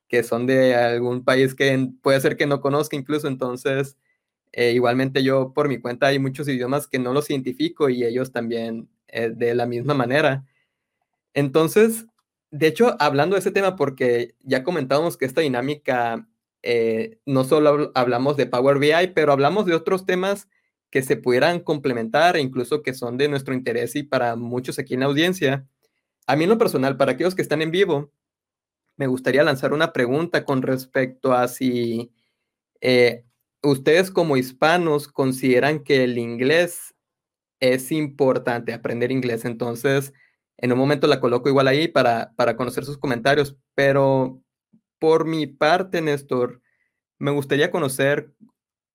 que son de algún país que puede ser que no conozca incluso. Entonces, eh, igualmente yo por mi cuenta hay muchos idiomas que no los identifico y ellos también eh, de la misma manera. Entonces, de hecho, hablando de ese tema, porque ya comentábamos que esta dinámica, eh, no solo hablamos de Power BI, pero hablamos de otros temas que se pudieran complementar e incluso que son de nuestro interés y para muchos aquí en la audiencia. A mí en lo personal, para aquellos que están en vivo, me gustaría lanzar una pregunta con respecto a si eh, ustedes como hispanos consideran que el inglés es importante, aprender inglés. Entonces, en un momento la coloco igual ahí para, para conocer sus comentarios, pero por mi parte, Néstor, me gustaría conocer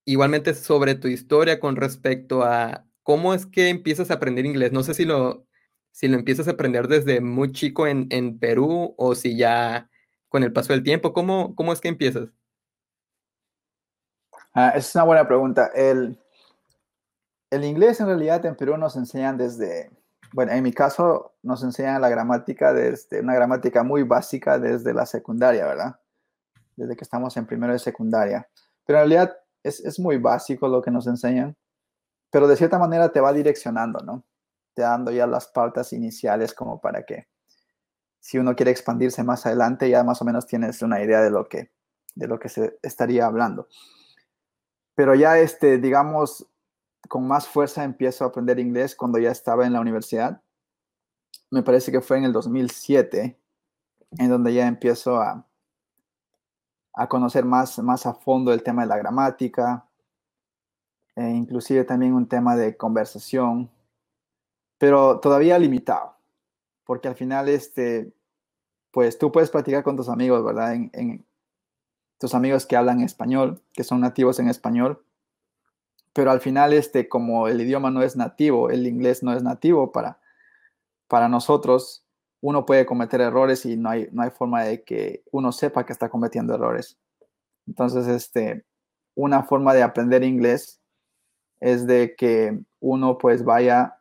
igualmente sobre tu historia con respecto a cómo es que empiezas a aprender inglés. No sé si lo, si lo empiezas a aprender desde muy chico en, en Perú o si ya con el paso del tiempo. ¿Cómo, cómo es que empiezas? Ah, es una buena pregunta. El, el inglés en realidad en Perú nos enseñan desde, bueno, en mi caso nos enseñan la gramática desde una gramática muy básica desde la secundaria, ¿verdad? Desde que estamos en primero de secundaria. Pero en realidad es, es muy básico lo que nos enseñan, pero de cierta manera te va direccionando, ¿no? Te dando ya las pautas iniciales como para que si uno quiere expandirse más adelante ya más o menos tienes una idea de lo que, de lo que se estaría hablando. Pero ya, este, digamos, con más fuerza empiezo a aprender inglés cuando ya estaba en la universidad. Me parece que fue en el 2007, en donde ya empiezo a, a conocer más, más a fondo el tema de la gramática, e inclusive también un tema de conversación, pero todavía limitado, porque al final, este, pues tú puedes practicar con tus amigos, ¿verdad? Tus amigos que hablan español, que son nativos en español, pero al final, este, como el idioma no es nativo, el inglés no es nativo para, para nosotros, uno puede cometer errores y no hay, no hay forma de que uno sepa que está cometiendo errores. Entonces, este, una forma de aprender inglés es de que uno pues vaya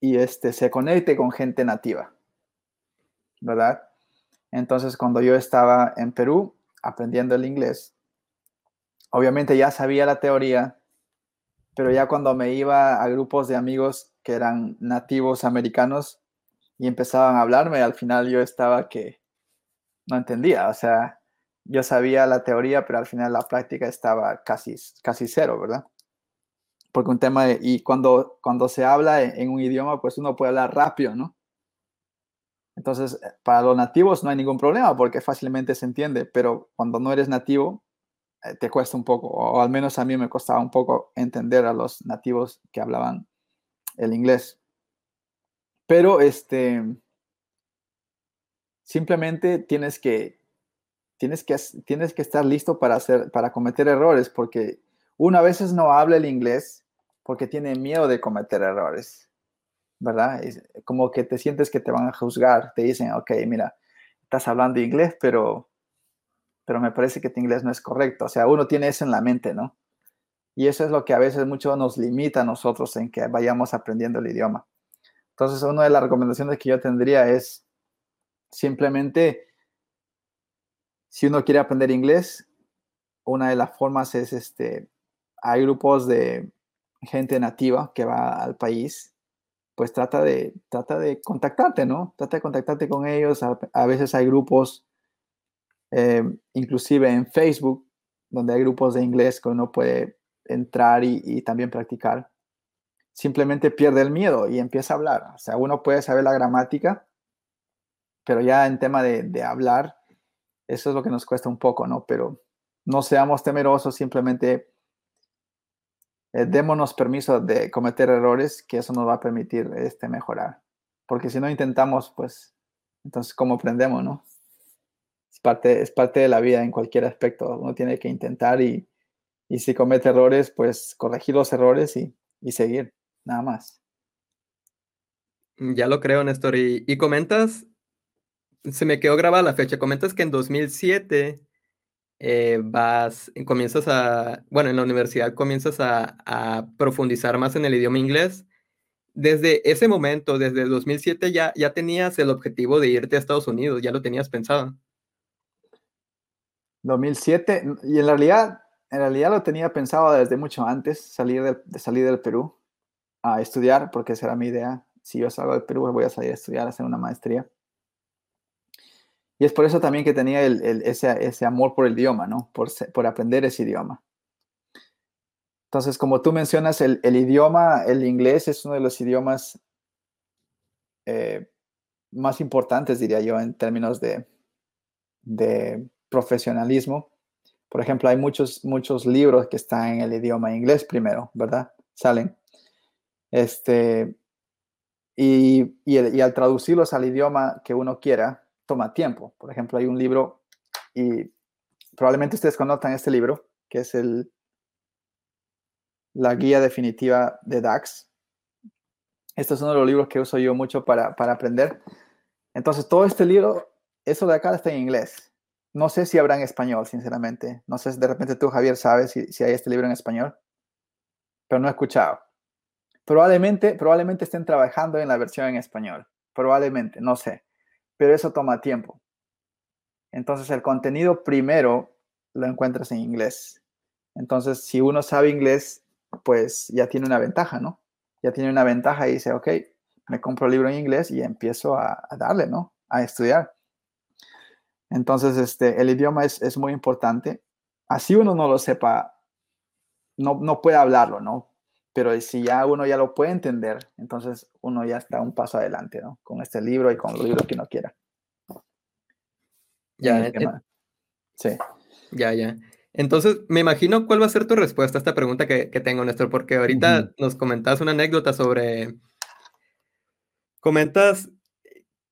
y este, se conecte con gente nativa, ¿verdad? Entonces, cuando yo estaba en Perú aprendiendo el inglés, obviamente ya sabía la teoría, pero ya cuando me iba a grupos de amigos que eran nativos americanos y empezaban a hablarme, al final yo estaba que no entendía, o sea, yo sabía la teoría, pero al final la práctica estaba casi, casi cero, ¿verdad? Porque un tema de, y cuando, cuando se habla en, un idioma, pues uno puede hablar rápido, ¿no? Entonces, para los nativos no hay ningún problema porque fácilmente se entiende, pero cuando no eres nativo, eh, te cuesta un poco, o al menos a mí me costaba un poco entender a los nativos que hablaban el inglés. Pero este, simplemente tienes que, tienes que, tienes que estar listo para, hacer, para cometer errores, porque uno a veces no habla el inglés porque tiene miedo de cometer errores, ¿verdad? como que te sientes que te van a juzgar, te dicen, ok, mira, estás hablando inglés, pero pero me parece que tu inglés no es correcto. O sea, uno tiene eso en la mente, ¿no? Y eso es lo que a veces mucho nos limita a nosotros en que vayamos aprendiendo el idioma. Entonces, una de las recomendaciones que yo tendría es simplemente, si uno quiere aprender inglés, una de las formas es, este, hay grupos de gente nativa que va al país, pues trata de, trata de contactarte, ¿no? Trata de contactarte con ellos. a veces hay grupos eh, inclusive en Facebook, donde hay grupos de inglés que uno puede entrar y, también practicar, simplemente pierde el miedo y empieza a hablar. O sea, uno puede saber la gramática, pero ya en tema de, hablar, eso es lo que nos cuesta un poco, ¿no? Pero no seamos temerosos, simplemente eh, démonos permiso de cometer errores, que eso nos va a permitir este, mejorar. Porque si no intentamos, pues, entonces, ¿cómo aprendemos, no? parte, es parte de la vida en cualquier aspecto. Uno tiene que intentar y, y si comete errores, pues corregir los errores y, y, seguir, nada más. Ya lo creo, Néstor. Y, y, comentas, se me quedó grabada la fecha, comentas que en 2007 eh, vas, comienzas a, bueno, en la universidad comienzas a, profundizar más en el idioma inglés. Desde ese momento, desde 2007, ya, ya tenías el objetivo de irte a Estados Unidos, ya lo tenías pensado. 2007, y en realidad, en realidad lo tenía pensado desde mucho antes, salir de, salir del Perú a estudiar, porque esa era mi idea. Si yo salgo del Perú, voy a salir a estudiar, a hacer una maestría. Y es por eso también que tenía ese, amor por el idioma, ¿no? Por, por aprender ese idioma. Entonces, como tú mencionas, el, idioma, el inglés es uno de los idiomas eh, más importantes, diría yo, en términos de, de profesionalismo. Por ejemplo, hay muchos, muchos libros que están en el idioma inglés primero, ¿verdad? Salen. Este, y, y, al traducirlos al idioma que uno quiera, toma tiempo. Por ejemplo, hay un libro y probablemente ustedes conozcan este libro, que es el, la guía definitiva de DAX. Este es uno de los libros que uso yo mucho para, para aprender. Entonces, todo este libro, eso de acá está en inglés. No sé si habrá en español, sinceramente. No sé si de repente tú, Javier, sabes si, si hay este libro en español, pero no he escuchado. Probablemente, probablemente estén trabajando en la versión en español. Probablemente, no sé. Pero eso toma tiempo. Entonces, el contenido primero lo encuentras en inglés. Entonces, si uno sabe inglés, pues ya tiene una ventaja, ¿no? Ya tiene una ventaja y dice, ok, me compro el libro en inglés y empiezo a, darle, ¿no? A estudiar. Entonces, este, el idioma es, muy importante. Así uno no lo sepa, no, no puede hablarlo, ¿no? Pero si ya uno ya lo puede entender, entonces uno ya está un paso adelante, ¿no? Con este libro y con los libros que uno quiera. Ya, sí. Ya, ya. Entonces, me imagino cuál va a ser tu respuesta a esta pregunta que, tengo, Néstor, porque ahorita nos comentas una anécdota sobre... Comentas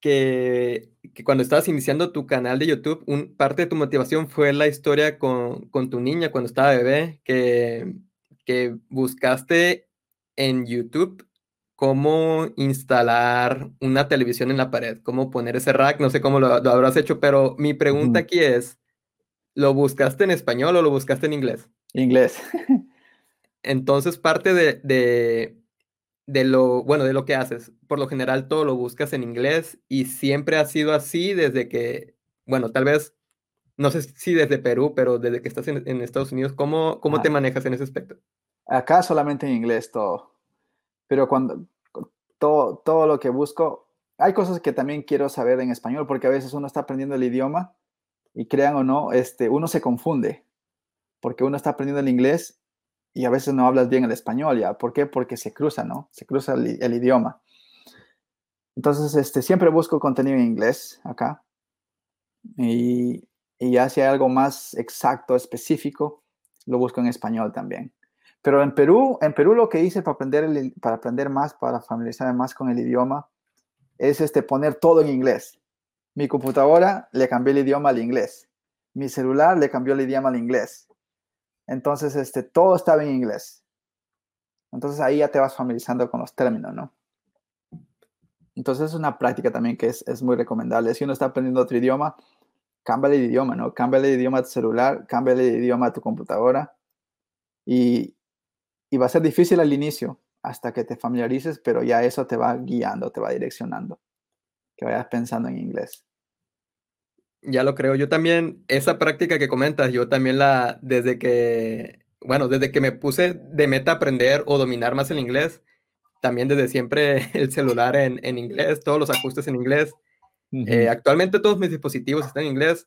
que, cuando estabas iniciando tu canal de YouTube, un, parte de tu motivación fue la historia con, tu niña cuando estaba bebé, que, que buscaste en YouTube cómo instalar una televisión en la pared, cómo poner ese rack, no sé cómo lo, habrás hecho, pero mi pregunta aquí es, ¿Lo buscaste en español o lo buscaste en inglés? Inglés. (laughs) Entonces, parte de, de, lo, bueno, de lo que haces, por lo general todo lo buscas en inglés y siempre ha sido así desde que, bueno, tal vez, no sé si desde Perú, pero desde que estás en, Estados Unidos, ¿cómo, cómo te manejas en ese aspecto? Acá solamente en inglés todo, pero cuando todo, todo lo que busco, hay cosas que también quiero saber en español, porque a veces uno está aprendiendo el idioma y crean o no, este, uno se confunde, porque uno está aprendiendo el inglés y a veces no hablas bien el español, ¿ya? ¿Por qué? Porque se cruza, ¿no? Se cruza el, idioma. Entonces, este, siempre busco contenido en inglés acá. Y, y ya si hay algo más exacto, específico, lo busco en español también. Pero en Perú, en Perú lo que hice para aprender, para aprender más, para familiarizarme más con el idioma, es este, poner todo en inglés. Mi computadora le cambié el idioma al inglés. Mi celular le cambió el idioma al inglés. Entonces, este, todo estaba en inglés. Entonces ahí ya te vas familiarizando con los términos, ¿no? Entonces es una práctica también que es, muy recomendable. Si uno está aprendiendo otro idioma, cámbiale el idioma, ¿no? Cámbiale el idioma a tu celular, cámbiale el idioma a tu computadora. Y, y va a ser difícil al inicio hasta que te familiarices, pero ya eso te va guiando, te va direccionando que vayas pensando en inglés. Ya lo creo. Yo también, esa práctica que comentas, yo también la, desde que, bueno, desde que me puse de meta aprender o dominar más el inglés, también desde siempre (laughs) el celular en, en inglés, todos los ajustes en inglés. Eh, actualmente todos mis dispositivos están en inglés,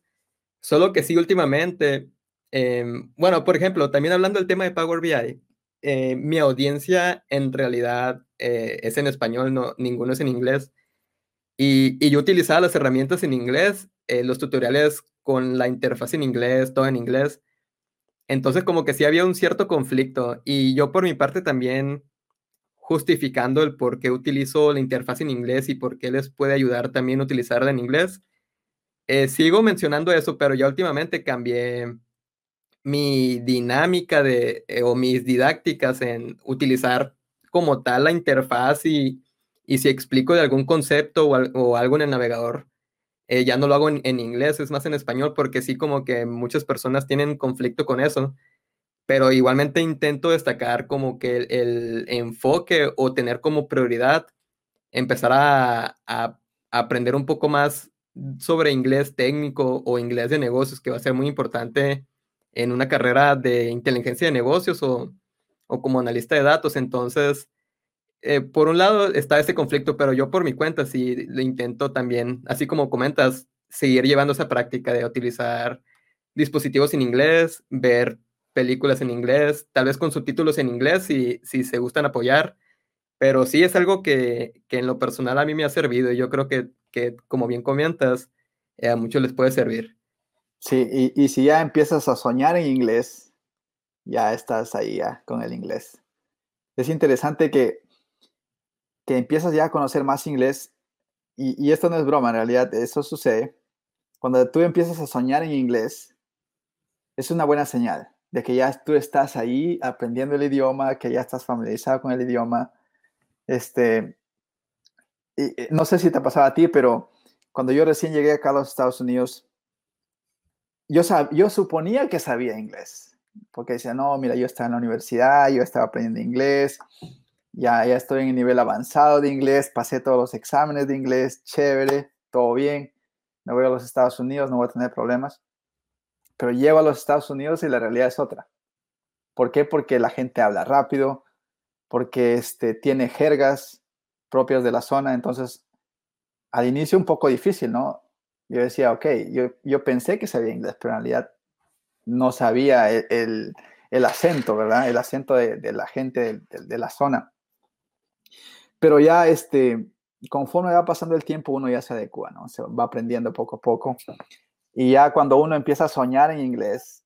solo que sí últimamente, em, bueno, por ejemplo, también hablando del tema de Power BI, eh, mi audiencia en realidad eh, es en español, no, ninguno es en inglés. Y, yo utilizaba las herramientas en inglés, eh, los tutoriales con la interfaz en inglés, todo en inglés. Entonces como que sí había un cierto conflicto y yo por mi parte también justificando el por qué utilizo la interfaz en inglés y por qué les puede ayudar también utilizarla en inglés. Eh, sigo mencionando eso, pero ya últimamente cambié mi dinámica de, eh, o mis didácticas en utilizar como tal la interfaz y y si explico de algún concepto o, algo en el navegador, eh, ya no lo hago en, inglés, es más en español, porque sí como que muchas personas tienen conflicto con eso, pero igualmente intento destacar como que el, enfoque o tener como prioridad empezar a, a, aprender un poco más sobre inglés técnico o inglés de negocios, que va a ser muy importante en una carrera de inteligencia de negocios o, o como analista de datos. Entonces, eh, por un lado está ese conflicto, pero yo por mi cuenta sí lo intento también, así como comentas, seguir llevando esa práctica de utilizar dispositivos en inglés, ver películas en inglés, tal vez con subtítulos en inglés si, si se gustan apoyar, pero sí es algo que, que en lo personal a mí me ha servido y yo creo que, que como bien comentas, eh, a muchos les puede servir. Sí, y, y, si ya empiezas a soñar en inglés, ya estás ahí ya con el inglés. Es interesante que que empiezas ya a conocer más inglés, y, esto no es broma, en realidad eso sucede, cuando tú empiezas a soñar en inglés, es una buena señal de que ya tú estás ahí aprendiendo el idioma, que ya estás familiarizado con el idioma. Este, y, no sé si te pasaba a ti, pero cuando yo recién llegué acá a los Estados Unidos, yo, suponía que sabía inglés, porque decía, no, mira, yo estaba en la universidad, yo estaba aprendiendo inglés, ya, ya estoy en el nivel avanzado de inglés, pasé todos los exámenes de inglés, chévere, todo bien, me voy a los Estados Unidos, no voy a tener problemas. Pero llego a los Estados Unidos y la realidad es otra. ¿Por qué? Porque la gente habla rápido, porque este, tiene jergas propias de la zona, entonces al inicio un poco difícil, ¿no? Yo decía, ok, yo, yo pensé que sabía inglés, pero en realidad no sabía el, el, acento, ¿verdad? El acento de, de la gente de, de, la zona. Pero ya, este, conforme va pasando el tiempo, uno ya se adecua, ¿no? Se va aprendiendo poco a poco. Y ya cuando uno empieza a soñar en inglés,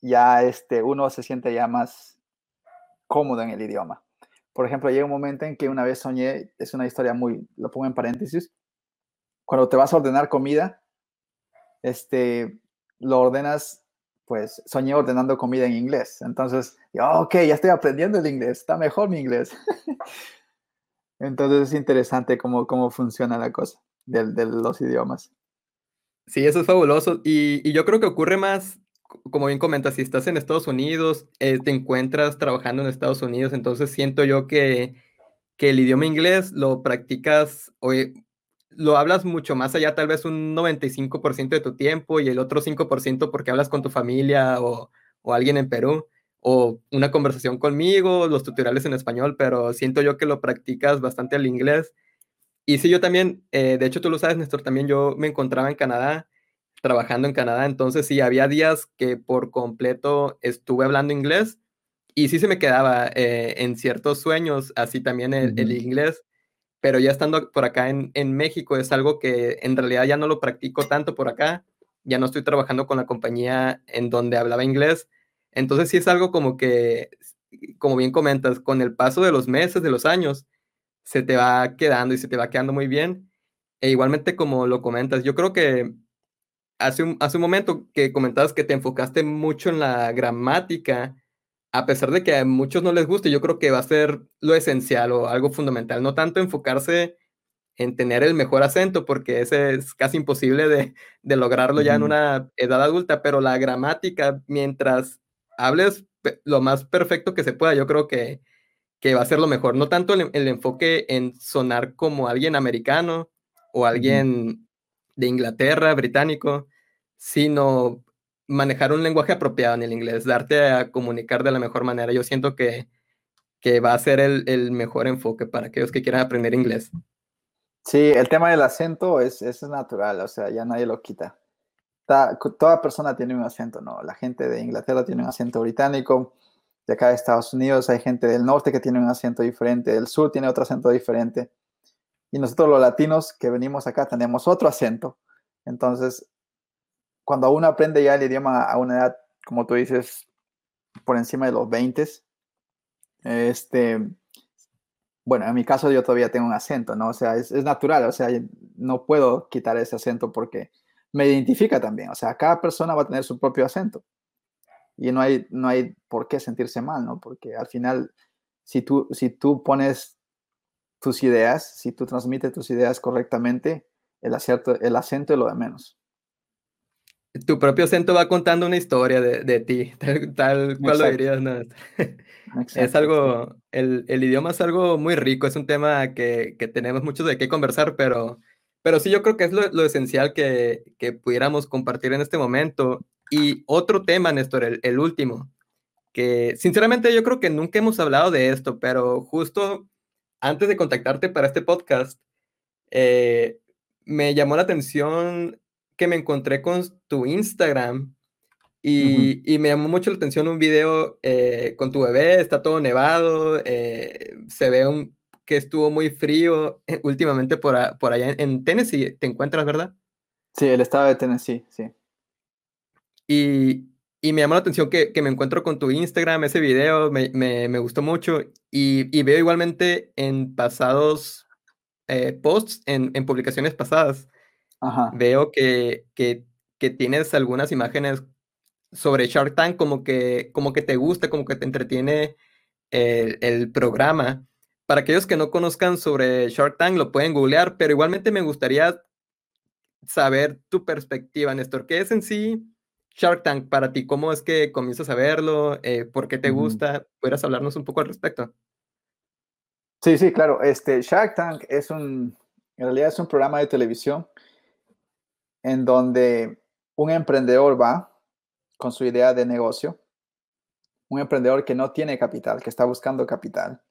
ya este, uno se siente ya más cómodo en el idioma. Por ejemplo, llega un momento en que una vez soñé, es una historia muy, lo pongo en paréntesis, cuando te vas a ordenar comida, este, lo ordenas, pues soñé ordenando comida en inglés. Entonces, yo, ok, ya estoy aprendiendo el inglés, está mejor mi inglés. (laughs) Entonces es interesante cómo, cómo funciona la cosa de, de los idiomas. Sí, eso es fabuloso. Y, y, yo creo que ocurre más, como bien comentas, si estás en Estados Unidos, eh, te encuentras trabajando en Estados Unidos, entonces siento yo que, que el idioma inglés lo practicas o lo hablas mucho más allá, tal vez un 95% de tu tiempo y el otro 5% porque hablas con tu familia o, o alguien en Perú o una conversación conmigo, los tutoriales en español, pero siento yo que lo practicas bastante el inglés. Y sí, yo también, eh, de hecho tú lo sabes, Néstor, también yo me encontraba en Canadá, trabajando en Canadá, entonces sí, había días que por completo estuve hablando inglés y sí se me quedaba eh, en ciertos sueños, así también el, el, inglés, pero ya estando por acá en, en México es algo que en realidad ya no lo practico tanto por acá, ya no estoy trabajando con la compañía en donde hablaba inglés, entonces sí es algo como que, como bien comentas, con el paso de los meses, de los años, se te va quedando y se te va quedando muy bien. E igualmente como lo comentas, yo creo que hace un, hace un momento que comentabas que te enfocaste mucho en la gramática, a pesar de que a muchos no les guste, yo creo que va a ser lo esencial o algo fundamental, no tanto enfocarse en tener el mejor acento, porque ese es casi imposible de, de lograrlo ya en una edad adulta, pero la gramática, mientras hables lo más perfecto que se pueda, yo creo que, que va a ser lo mejor. No tanto el, el, enfoque en sonar como alguien americano o alguien de Inglaterra, británico, sino manejar un lenguaje apropiado en el inglés, darte a comunicar de la mejor manera. Yo siento que, que va a ser el, el, mejor enfoque para aquellos que quieran aprender inglés. Sí, el tema del acento es, es natural, o sea, ya nadie lo quita toda persona tiene un acento, ¿no? La gente de Inglaterra tiene un acento británico, de acá de Estados Unidos hay gente del norte que tiene un acento diferente, del sur tiene otro acento diferente. Y nosotros los latinos que venimos acá tenemos otro acento. Entonces, cuando uno aprende ya el idioma a una edad, como tú dices, por encima de los 20, este, bueno, en mi caso yo todavía tengo un acento, ¿no? O sea, es, natural, o sea, no puedo quitar ese acento porque me identifica también. O sea, cada persona va a tener su propio acento. Y no hay, no hay por qué sentirse mal, ¿no? Porque al final, si tú, si tú pones tus ideas, si tú transmites tus ideas correctamente, el, acierto, el acento es lo de menos. Tu propio acento va contando una historia de, de ti, (laughs) tal, tal cual lo dirías. ¿no? es algo, el, el, idioma es algo muy rico, es un tema que, que tenemos mucho de qué conversar, pero pero sí, yo creo que es lo, lo esencial que, que, pudiéramos compartir en este momento. Y otro tema, Néstor, el, el, último, que sinceramente yo creo que nunca hemos hablado de esto, pero justo antes de contactarte para este podcast, eh, me llamó la atención que me encontré con tu Instagram y, uh -huh. y me llamó mucho la atención un video eh, con tu bebé, está todo nevado, eh, se ve un, que estuvo muy frío eh, últimamente por, a, por allá en Tennessee, ¿te encuentras, verdad? Sí, el estado de Tennessee, sí. Y, y me llamó la atención que, que, me encuentro con tu Instagram, ese video, me, me, me gustó mucho y, y, veo igualmente en pasados eh, posts, en, en, publicaciones pasadas, Ajá. veo que, que, que, tienes algunas imágenes sobre Shark Tank, como que, como que te gusta, como que te entretiene el, el programa. Para aquellos que no conozcan sobre Shark Tank, lo pueden googlear, pero igualmente me gustaría saber tu perspectiva, Néstor. ¿Qué es en sí Shark Tank para ti? ¿Cómo es que comienzas a verlo? Eh, ¿Por qué te gusta? ¿Puedes hablarnos un poco al respecto? Sí, sí, claro. Este Shark Tank es un, en realidad es un programa de televisión en donde un emprendedor va con su idea de negocio, un emprendedor que no tiene capital, que está buscando capital,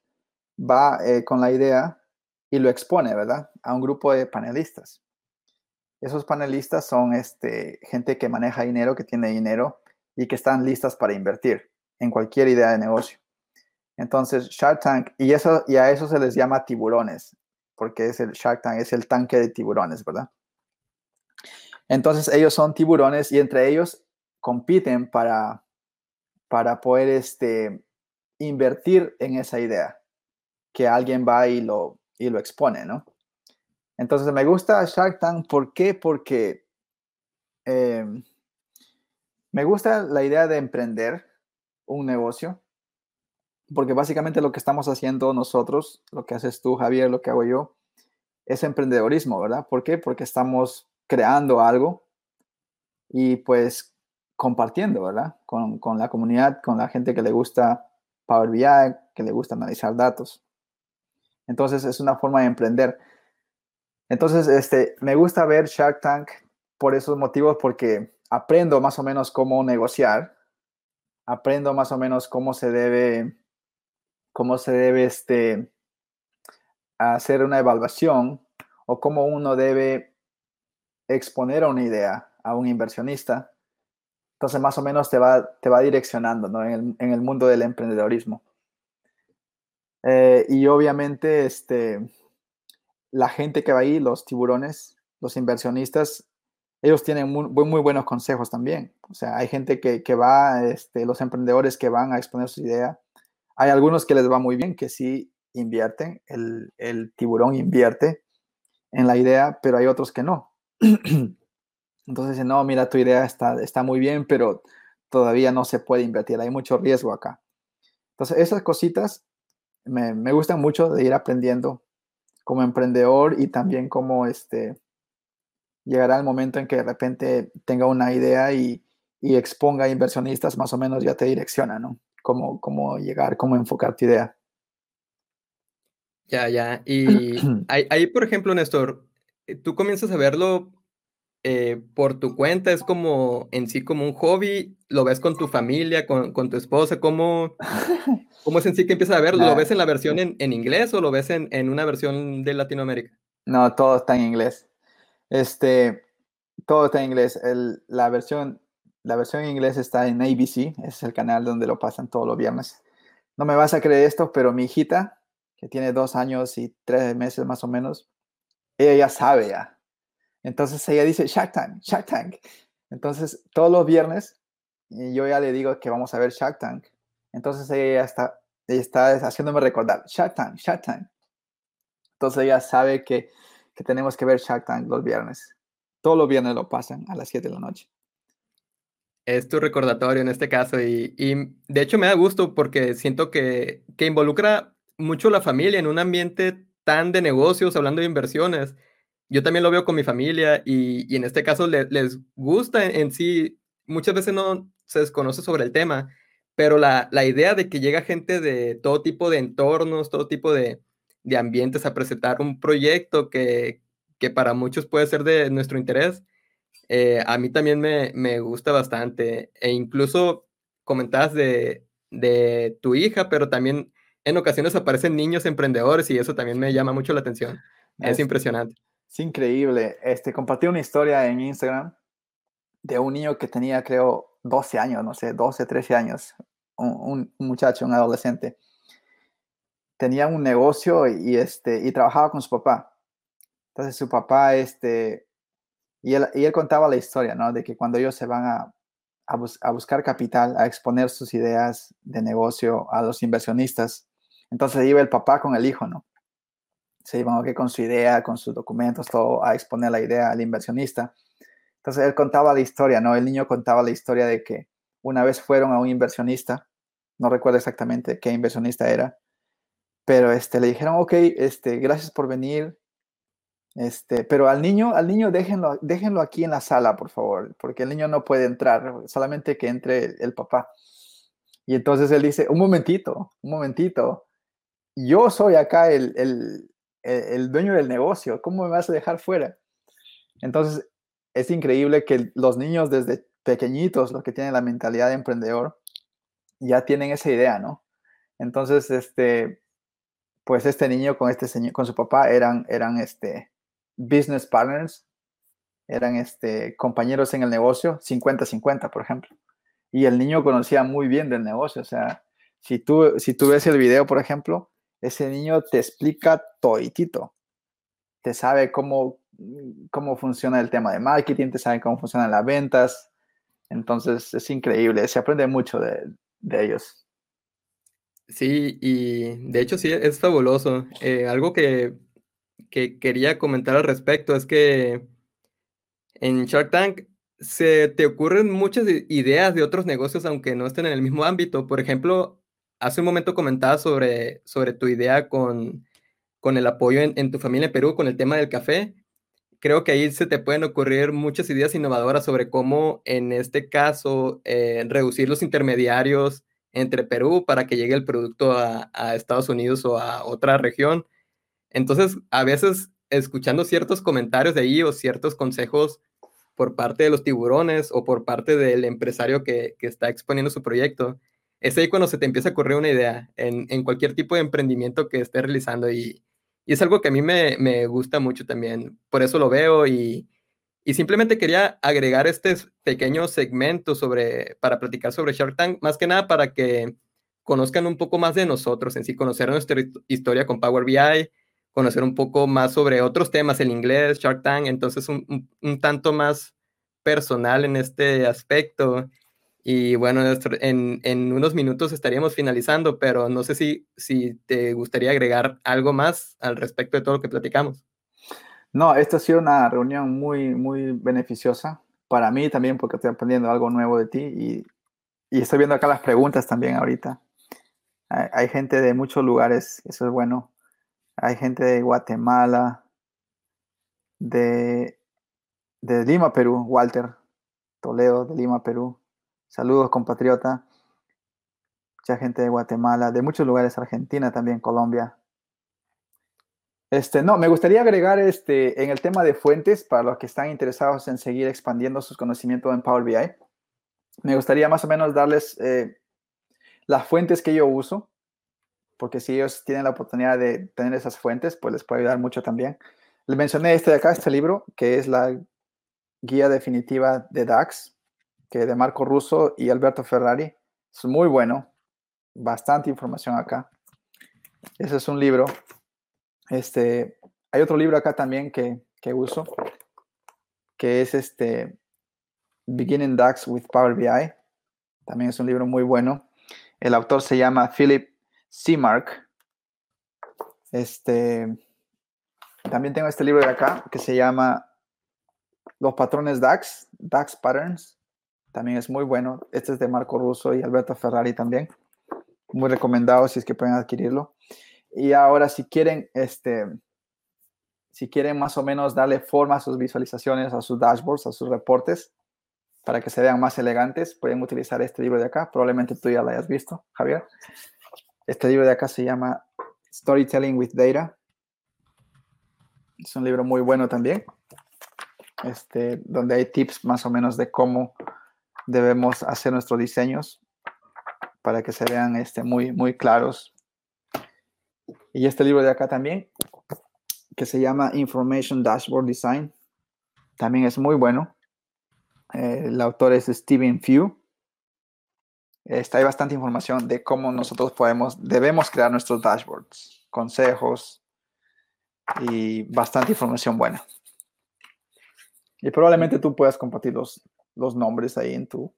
va eh, con la idea y lo expone, ¿verdad? A un grupo de panelistas. Esos panelistas son este, gente que maneja dinero, que tiene dinero y que están listas para invertir en cualquier idea de negocio. Entonces, Shark Tank, y, eso, y a eso se les llama tiburones, porque es el Shark Tank, es el tanque de tiburones, ¿verdad? Entonces, ellos son tiburones y entre ellos compiten para, para poder este, invertir en esa idea, que alguien va y lo, y lo expone, ¿no? Entonces me gusta Shark Tank, ¿por qué? Porque em, me gusta la idea de emprender un negocio, porque básicamente lo que estamos haciendo nosotros, lo que haces tú, Javier, lo que hago yo, es emprendedorismo, ¿verdad? ¿Por qué? Porque estamos creando algo y pues compartiendo, ¿verdad? Con, con la comunidad, con la gente que le gusta Power BI, que le gusta analizar datos. Entonces es una forma de emprender. Entonces, este, me gusta ver Shark Tank por esos motivos, porque aprendo más o menos cómo negociar, aprendo más o menos cómo se debe, cómo se debe este, hacer una evaluación o cómo uno debe exponer una idea a un inversionista. Entonces, más o menos te va, te va direccionando en, el, mundo del emprendedorismo. Eh, y obviamente, este, la gente que va ahí, los tiburones, los inversionistas, ellos tienen muy, muy buenos consejos también. O sea, hay gente que, que, va, este, los emprendedores que van a exponer su idea. Hay algunos que les va muy bien, que sí invierten, el, el tiburón invierte en la idea, pero hay otros que no. (clears throat) Entonces dicen, no, mira, tu idea está, está muy bien, pero todavía no se puede invertir, hay mucho riesgo acá. Entonces, esas cositas me, me gustan mucho de ir aprendiendo como emprendedor y también como este, llegará el momento en que de repente tenga una idea y, y exponga a inversionistas, más o menos ya te direcciona, ¿no? Cómo, cómo llegar, cómo enfocar tu idea. Ya, ya. Y (clears throat) ahí, por ejemplo, Néstor, tú comienzas a verlo eh, por tu cuenta, es como en sí como un hobby, lo ves con tu familia, con, con tu esposa, ¿cómo, (laughs) ¿Cómo es en sí que empiezas a verlo? ¿Lo ves en la versión en, en inglés o lo ves en, en, una versión de Latinoamérica? No, todo está en inglés. Este, todo está en inglés. El, la, versión, la versión en inglés está en ABC, es el canal donde lo pasan todos los viernes. No me vas a creer esto, pero mi hijita, que tiene dos años y tres meses más o menos, ella ya sabe ya. Entonces ella dice Shark Tank, Shark Tank. Entonces todos los viernes yo ya le digo que vamos a ver Shark Tank entonces ella está, ella está haciéndome recordar, Shark Tank, Shark Tank. Entonces ella sabe que, que tenemos que ver Shark Tank los viernes. Todos los viernes lo pasan a las 7 de la noche. Es tu recordatorio en este caso y, y de hecho me da gusto porque siento que, que involucra mucho la familia en un ambiente tan de negocios, hablando de inversiones. Yo también lo veo con mi familia y, y en este caso les gusta en, en, sí. Muchas veces no se desconoce sobre el tema pero la, la, idea de que llega gente de todo tipo de entornos, todo tipo de, de ambientes a presentar un proyecto que, que, para muchos puede ser de nuestro interés, eh, a mí también me, me, gusta bastante. E incluso comentabas de, de tu hija, pero también en ocasiones aparecen niños emprendedores y eso también me llama mucho la atención. Es, es impresionante. Es increíble. Este, compartí una historia en Instagram de un niño que tenía, creo, 12 años, no sé, 12, 13 años, un, muchacho, un adolescente, tenía un negocio y, este, y trabajaba con su papá. Entonces su papá, este, y él, y él contaba la historia, ¿no? De que cuando ellos se van a, a, buscar capital, a exponer sus ideas de negocio a los inversionistas, entonces iba el papá con el hijo, ¿no? Se iban con su idea, con sus documentos, todo, a exponer la idea al inversionista. Entonces él contaba la historia, ¿no? El niño contaba la historia de que una vez fueron a un inversionista, no recuerdo exactamente qué inversionista era, pero este, le dijeron, ok, este, gracias por venir, este, pero al niño, al niño déjenlo, déjenlo aquí en la sala, por favor, porque el niño no puede entrar, solamente que entre el papá. Y entonces él dice, un momentito, un momentito, yo soy acá el, el, el, dueño del negocio, ¿cómo me vas a dejar fuera? Entonces, es increíble que los niños desde pequeñitos, los que tienen la mentalidad de emprendedor, ya tienen esa idea, ¿no? Entonces, este, pues este niño con este con su papá eran, eran este, business partners, eran este, compañeros en el negocio, 50-50, por ejemplo. Y el niño conocía muy bien del negocio, o sea, si tú, si tú ves el video, por ejemplo, ese niño te explica toitito. Te sabe cómo, cómo funciona el tema de marketing, te sabe cómo funcionan las ventas. Entonces es increíble, se aprende mucho de, ellos. Sí, y de hecho sí, es fabuloso. Eh, algo que, que quería comentar al respecto es que en Shark Tank se te ocurren muchas ideas de otros negocios aunque no estén en el mismo ámbito. Por ejemplo, hace un momento comentabas sobre, sobre tu idea con, con el apoyo en, tu familia en Perú con el tema del café. Creo que ahí se te pueden ocurrir muchas ideas innovadoras sobre cómo, en este caso, eh, reducir los intermediarios entre Perú para que llegue el producto a, a, Estados Unidos o a otra región. Entonces, a veces, escuchando ciertos comentarios de ahí o ciertos consejos por parte de los tiburones o por parte del empresario que, que está exponiendo su proyecto, es ahí cuando se te empieza a ocurrir una idea en, cualquier tipo de emprendimiento que estés realizando y, y es algo que a mí me, gusta mucho también. Por eso lo veo y, simplemente quería agregar este pequeño segmento sobre, para platicar sobre Shark Tank, más que nada para que conozcan un poco más de nosotros en sí, conocer nuestra historia con Power BI, conocer un poco más sobre otros temas, el inglés, Shark Tank, entonces un tanto más personal en este aspecto y bueno, en, en, unos minutos estaríamos finalizando, pero no sé si, si te gustaría agregar algo más al respecto de todo lo que platicamos. No, esta ha sido una reunión muy, muy beneficiosa para mí también porque estoy aprendiendo algo nuevo de ti y, y estoy viendo acá las preguntas también ahorita. Hay, gente de muchos lugares, eso es bueno. Hay gente de Guatemala, de, de Lima, Perú, Walter Toledo, de Lima, Perú. Saludos, compatriota. Mucha gente de Guatemala, de muchos lugares, Argentina también, Colombia. Este, no, me gustaría agregar este, en el tema de fuentes, para los que están interesados en seguir expandiendo sus conocimientos en Power BI, me gustaría más o menos darles eh, las fuentes que yo uso, porque si ellos tienen la oportunidad de tener esas fuentes, pues les puede ayudar mucho también. Les mencioné este de acá, este libro, que es la guía definitiva de DAX, que de Marco Russo y Alberto Ferrari. Es muy bueno, bastante información acá. Ese es un libro. Este, hay otro libro acá también que, que uso, que es este Beginning DAX with Power BI. También es un libro muy bueno. El autor se llama Philip Seamark. Este, también tengo este libro de acá que se llama Los patrones DAX, DAX Patterns también es muy bueno. Este es de Marco Russo y Alberto Ferrari también. Muy recomendado si es que pueden adquirirlo. Y ahora si quieren, este, si quieren más o menos darle forma a sus visualizaciones, a sus dashboards, a sus reportes, para que se vean más elegantes, pueden utilizar este libro de acá. Probablemente tú ya lo hayas visto, Javier. Este libro de acá se llama Storytelling with Data. Es un libro muy bueno también, este, donde hay tips más o menos de cómo debemos hacer nuestros diseños para que se vean este, muy, muy claros. Y este libro de acá también, que se llama Information Dashboard Design, también es muy bueno. Eh, el autor es Steven Few. Está hay bastante información de cómo nosotros podemos, debemos crear nuestros dashboards, consejos y bastante información buena. Y probablemente tú puedas compartirlos los nombres ahí en tu,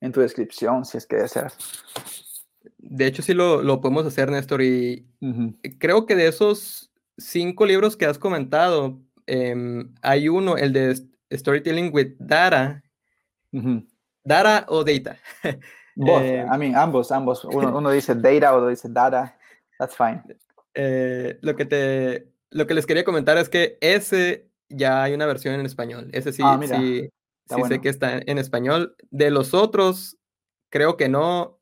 en tu descripción, si es que deseas. De hecho, sí lo, lo podemos hacer, Néstor, y creo que de esos cinco libros que has comentado, em, hay uno, el de Storytelling with Data, ¿Data o data? (laughs) Both. I mean, ambos, ambos. Uno, (laughs) uno dice data, otro dice data. That's fine. lo, que te, lo que les quería comentar es que ese ya hay una versión en español. Ese sí, Ah, sí, Está sí sé que está en español. De los otros, creo que no.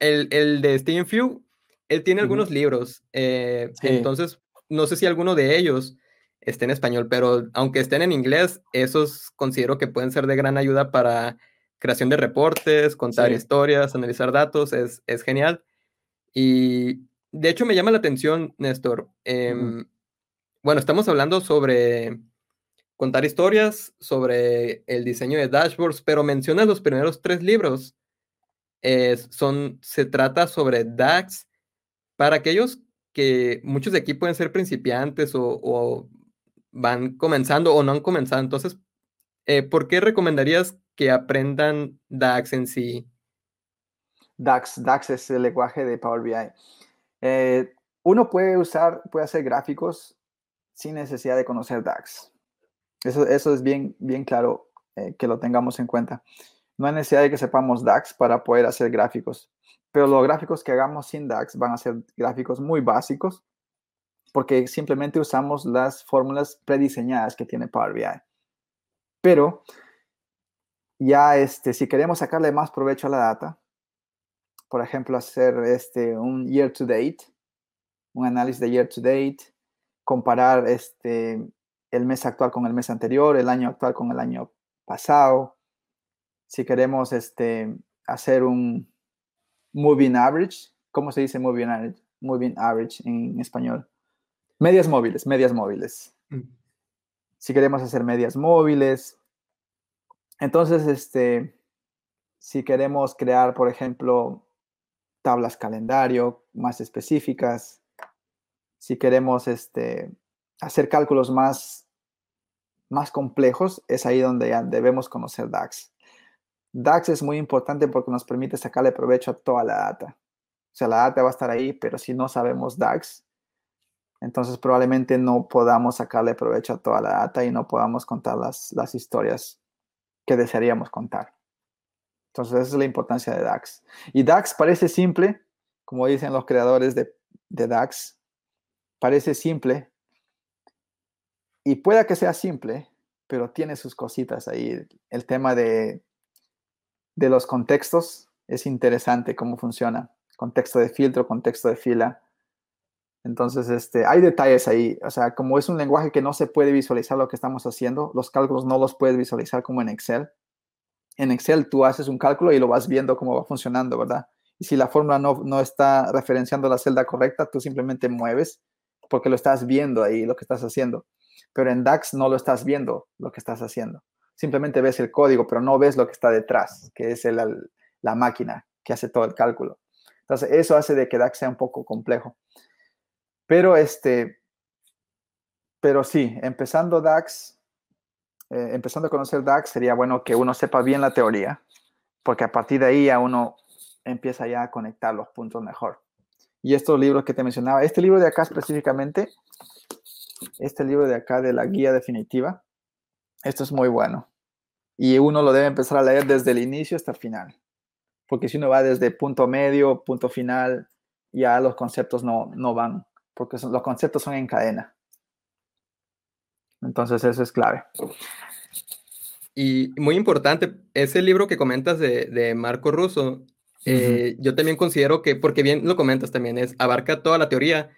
El, el de Steven Few, él tiene algunos libros. eh, Sí. Entonces, no sé si alguno de ellos esté en español, pero aunque estén en inglés, esos considero que pueden ser de gran ayuda para creación de reportes, contar Sí. historias, analizar datos. Es, es genial. Y de hecho me llama la atención, Néstor. em, Bueno, estamos hablando sobre contar historias, sobre el diseño de dashboards, pero mencionas los primeros tres libros. eh, son, se trata sobre DAX para aquellos que muchos de aquí pueden ser principiantes o, o van comenzando o no han comenzado. Entonces, eh, ¿por qué recomendarías que aprendan DAX en sí? DAX, DAX es el lenguaje de Power BI. Eh, uno puede usar, puede hacer gráficos sin necesidad de conocer DAX. Eso, eso es bien, bien claro eh, que lo tengamos en cuenta. No hay necesidad de que sepamos DAX para poder hacer gráficos, pero los gráficos que hagamos sin DAX van a ser gráficos muy básicos porque simplemente usamos las fórmulas prediseñadas que tiene Power BI. Pero ya este, si queremos sacarle más provecho a la data, por ejemplo, hacer este, un year to date, un análisis de year to date, comparar este, el mes actual con el mes anterior, el año actual con el año pasado. Si queremos este, hacer un moving average, ¿cómo se dice moving average, moving average en español? Medias móviles, medias móviles. Si queremos hacer medias móviles. Entonces, este, si queremos crear, por ejemplo, tablas calendario más específicas, si queremos este, hacer cálculos más, más complejos, es ahí donde ya debemos conocer DAX. DAX es muy importante porque nos permite sacarle provecho a toda la data. O sea, la data va a estar ahí, pero si no sabemos DAX, entonces probablemente no podamos sacarle provecho a toda la data y no podamos contar las, las historias que desearíamos contar. Entonces, esa es la importancia de DAX. Y DAX parece simple, como dicen los creadores de, de DAX, parece simple. Y pueda que sea simple, pero tiene sus cositas ahí. El tema de, de los contextos es interesante cómo funciona. Contexto de filtro, contexto de fila. Entonces, este, hay detalles ahí. O sea, como es un lenguaje que no se puede visualizar lo que estamos haciendo, los cálculos no los puedes visualizar como en Excel. En Excel tú haces un cálculo y lo vas viendo cómo va funcionando, ¿verdad? Y si la fórmula no, no está referenciando la celda correcta, tú simplemente mueves porque lo estás viendo ahí, lo que estás haciendo. Pero en DAX no lo estás viendo lo que estás haciendo. Simplemente ves el código, pero no ves lo que está detrás, que es el, la máquina que hace todo el cálculo. Entonces, eso hace de que DAX sea un poco complejo. Pero este, pero sí, empezando DAX, eh, empezando a conocer DAX, sería bueno que uno sepa bien la teoría, porque a partir de ahí ya uno empieza ya a conectar los puntos mejor. Y estos libros que te mencionaba, este libro de acá específicamente, este libro de acá de la guía definitiva, esto es muy bueno. Y uno lo debe empezar a leer desde el inicio hasta el final. Porque si uno va desde punto medio, punto final, ya los conceptos no, no van porque son, los conceptos son en cadena. Entonces eso es clave. Y muy importante, ese libro que comentas de, de Marco Russo, eh, uh -huh. yo también considero que, porque bien lo comentas también, es abarca toda la teoría.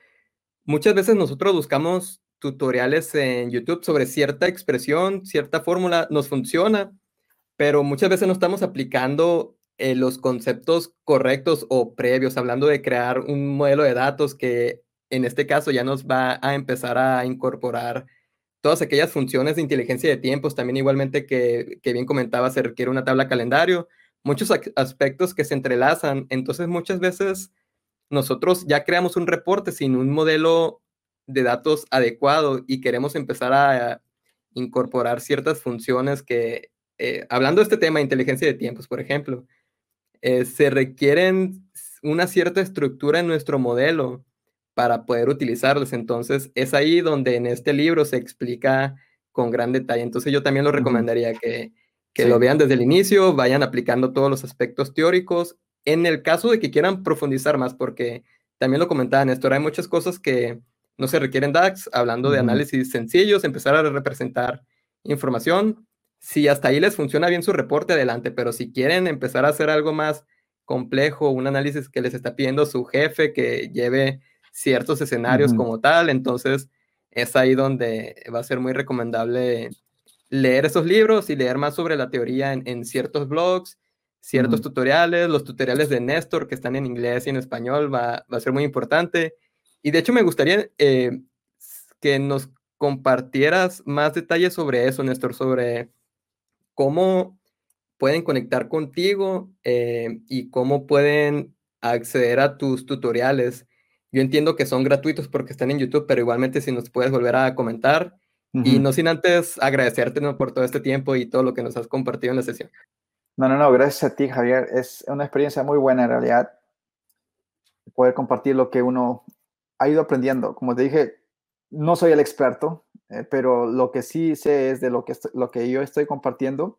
Muchas veces nosotros buscamos tutoriales en YouTube sobre cierta expresión, cierta fórmula, nos funciona, pero muchas veces no estamos aplicando eh, los conceptos correctos o previos, hablando de crear un modelo de datos que en este caso ya nos va a empezar a incorporar todas aquellas funciones de inteligencia de tiempos, también igualmente que, que bien comentaba, se requiere una tabla calendario, muchos aspectos que se entrelazan, entonces muchas veces nosotros ya creamos un reporte sin un modelo de datos adecuado y queremos empezar a incorporar ciertas funciones que, eh, hablando de este tema de inteligencia de tiempos, por ejemplo, eh, se requieren una cierta estructura en nuestro modelo para poder utilizarlos. Entonces, es ahí donde en este libro se explica con gran detalle. Entonces, yo también lo recomendaría que, que lo vean desde el inicio, vayan aplicando todos los aspectos teóricos. En el caso de que quieran profundizar más, porque también lo comentaba Néstor, hay muchas cosas que no se requieren DAX, hablando de análisis sencillos, empezar a representar información. Si hasta ahí les funciona bien su reporte, adelante, pero si quieren empezar a hacer algo más complejo, un análisis que les está pidiendo su jefe, que lleve ciertos escenarios como tal, entonces es ahí donde va a ser muy recomendable leer esos libros y leer más sobre la teoría en, ciertos blogs, ciertos tutoriales, los tutoriales de Néstor que están en inglés y en español va, a ser muy importante. Y de hecho me gustaría eh, que nos compartieras más detalles sobre eso, Néstor, sobre cómo pueden conectar contigo eh, y cómo pueden acceder a tus tutoriales. Yo entiendo que son gratuitos porque están en YouTube, pero igualmente si nos puedes volver a comentar y no sin antes agradecerte por todo este tiempo y todo lo que nos has compartido en la sesión. No, no, no, gracias a ti, Javier. Es una experiencia muy buena en realidad poder compartir lo que uno ha ido aprendiendo. Como te dije, no soy el experto, eh, pero lo que sí sé es de lo que, lo que yo estoy compartiendo,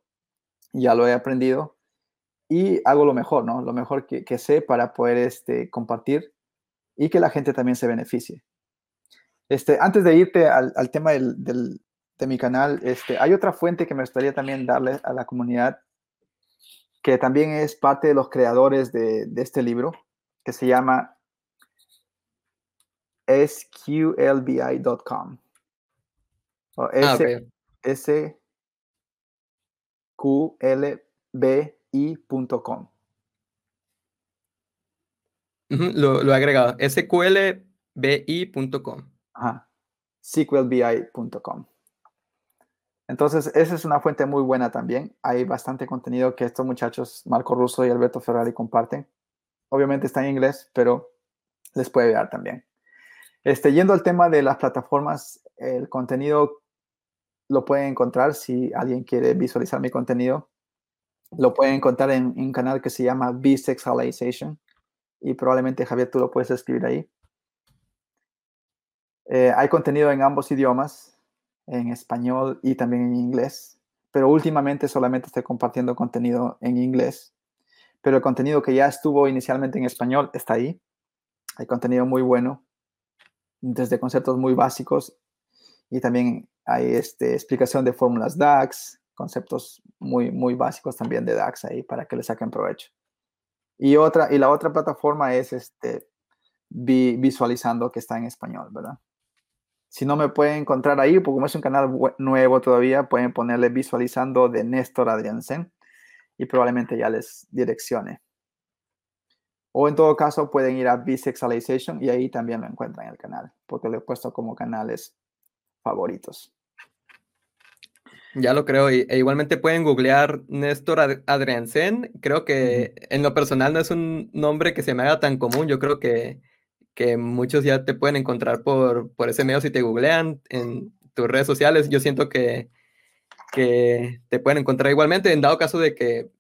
ya lo he aprendido y hago lo mejor, ¿no? Lo mejor que, sé para poder este, compartir y que la gente también se beneficie. Este, antes de irte al, tema de mi canal, este, hay otra fuente que me gustaría también darle a la comunidad, que también es parte de los creadores de, este libro, que se llama sqlbi.com. O ah, S, Q L B I.com. lo, lo he agregado. sqlbi.com. Ajá. SQLBI.com. Entonces, esa es una fuente muy buena también. Hay bastante contenido que estos muchachos, Marco Russo y Alberto Ferrari, comparten. Obviamente está en inglés, pero les puede ayudar también. Este, yendo al tema de las plataformas, el contenido lo pueden encontrar si alguien quiere visualizar mi contenido. Lo pueden encontrar en, un canal que se llama Bisexualization y probablemente Javier tú lo puedes escribir ahí. Eh, hay contenido en ambos idiomas, en español y también en inglés, pero últimamente solamente estoy compartiendo contenido en inglés. Pero el contenido que ya estuvo inicialmente en español está ahí. Hay contenido muy bueno, desde conceptos muy básicos y también hay este, explicación de fórmulas DAX, conceptos muy, muy básicos también de DAX ahí para que le saquen provecho. Y, otra, y la otra plataforma es este, visualizando que está en español, ¿verdad? Si no me pueden encontrar ahí, porque como es un canal nuevo todavía, pueden ponerle visualizando de Néstor Adriansen y probablemente ya les direccione. O en todo caso pueden ir a Bisexualization y ahí también lo encuentran en el canal, porque lo he puesto como canales favoritos. Ya lo creo. e igualmente pueden googlear Néstor Adriansen. Creo que en lo personal no es un nombre que se me haga tan común. Yo creo que que muchos ya te pueden encontrar por, por ese medio si te googlean en tus redes sociales. Yo siento que, que te pueden encontrar igualmente. En dado caso de que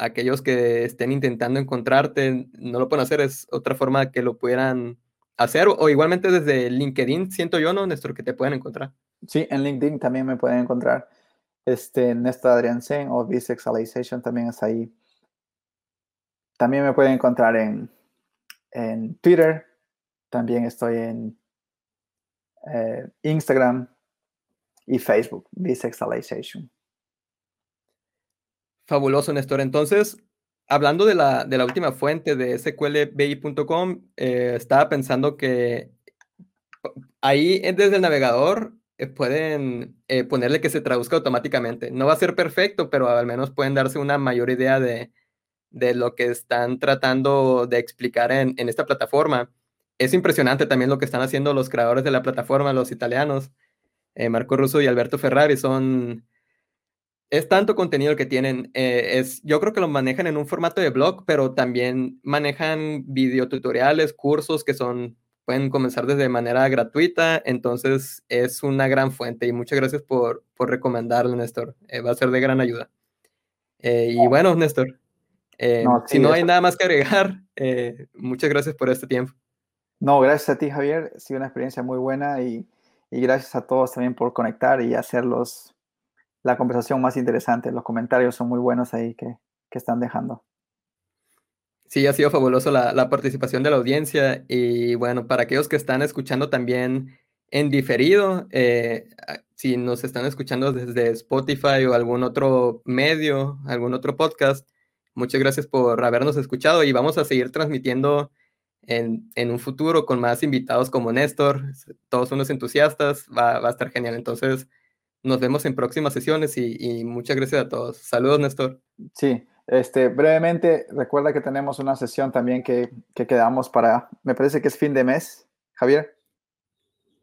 aquellos que estén intentando encontrarte no lo pueden hacer, es otra forma que lo pudieran hacer. O, igualmente desde LinkedIn, siento yo, ¿no, Néstor, que te pueden encontrar? Sí, en LinkedIn también me pueden encontrar. Este, Néstor Adrián Sen o Bisexualization también es ahí. También me pueden encontrar en, en Twitter, también estoy en eh, Instagram y Facebook, Bisexualization. Fabuloso, Néstor. Entonces, hablando de la, de la última fuente de sqlbi.com, eh, estaba pensando que ahí desde el navegador eh, pueden ponerle que se traduzca automáticamente. No va a ser perfecto, pero al menos pueden darse una mayor idea de, lo que están tratando de explicar en, en esta plataforma es impresionante también lo que están haciendo los creadores de la plataforma, los italianos, eh, Marco Russo y Alberto Ferrari, son... Es tanto contenido que tienen. Eh, es, yo creo que lo manejan en un formato de blog, pero también manejan videotutoriales, cursos que son, pueden comenzar desde manera gratuita. Entonces es una gran fuente y muchas gracias por, por recomendarlo, Néstor. Eh, va a ser de gran ayuda. y bueno, Néstor, si no hay nada más que agregar, (laughs) muchas gracias por este tiempo. No, gracias a ti, Javier. Ha sido una experiencia muy buena y, gracias a todos también por conectar y hacer los, la conversación más interesante. Los comentarios son muy buenos ahí que, que están dejando. Sí, ha sido fabuloso la, la, participación de la audiencia y bueno, para aquellos que están escuchando también en diferido, eh, si nos están escuchando desde Spotify o algún otro medio, algún otro podcast, muchas gracias por habernos escuchado y vamos a seguir transmitiendo en, en un futuro con más invitados como Néstor, todos unos entusiastas, va, va, a estar genial. Entonces, nos vemos en próximas sesiones y, y muchas gracias a todos. Saludos, Néstor. Sí, este, brevemente, recuerda que tenemos una sesión también que, que, quedamos para, me parece que es fin de mes, Javier.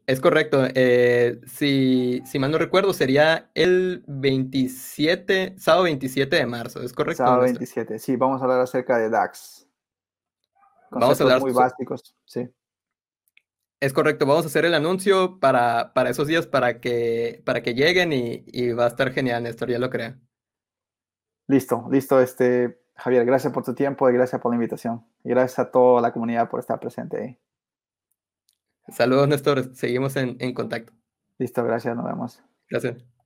Es correcto. Eh, si, si, mal no recuerdo, sería el 27, sábado 27 de marzo, ¿es correcto? Sábado 27, sí, vamos a hablar acerca de DAX. Conceptos vamos a hablar muy básicos, sí. Es correcto, vamos a hacer el anuncio para, para esos días para que, para que lleguen y, y va a estar genial, Néstor, ya lo creo. Listo, listo, este, Javier, gracias por tu tiempo y gracias por la invitación. Y gracias a toda la comunidad por estar presente ahí. Saludos, Néstor. Seguimos en, en contacto. Listo, gracias, nos vemos. Gracias.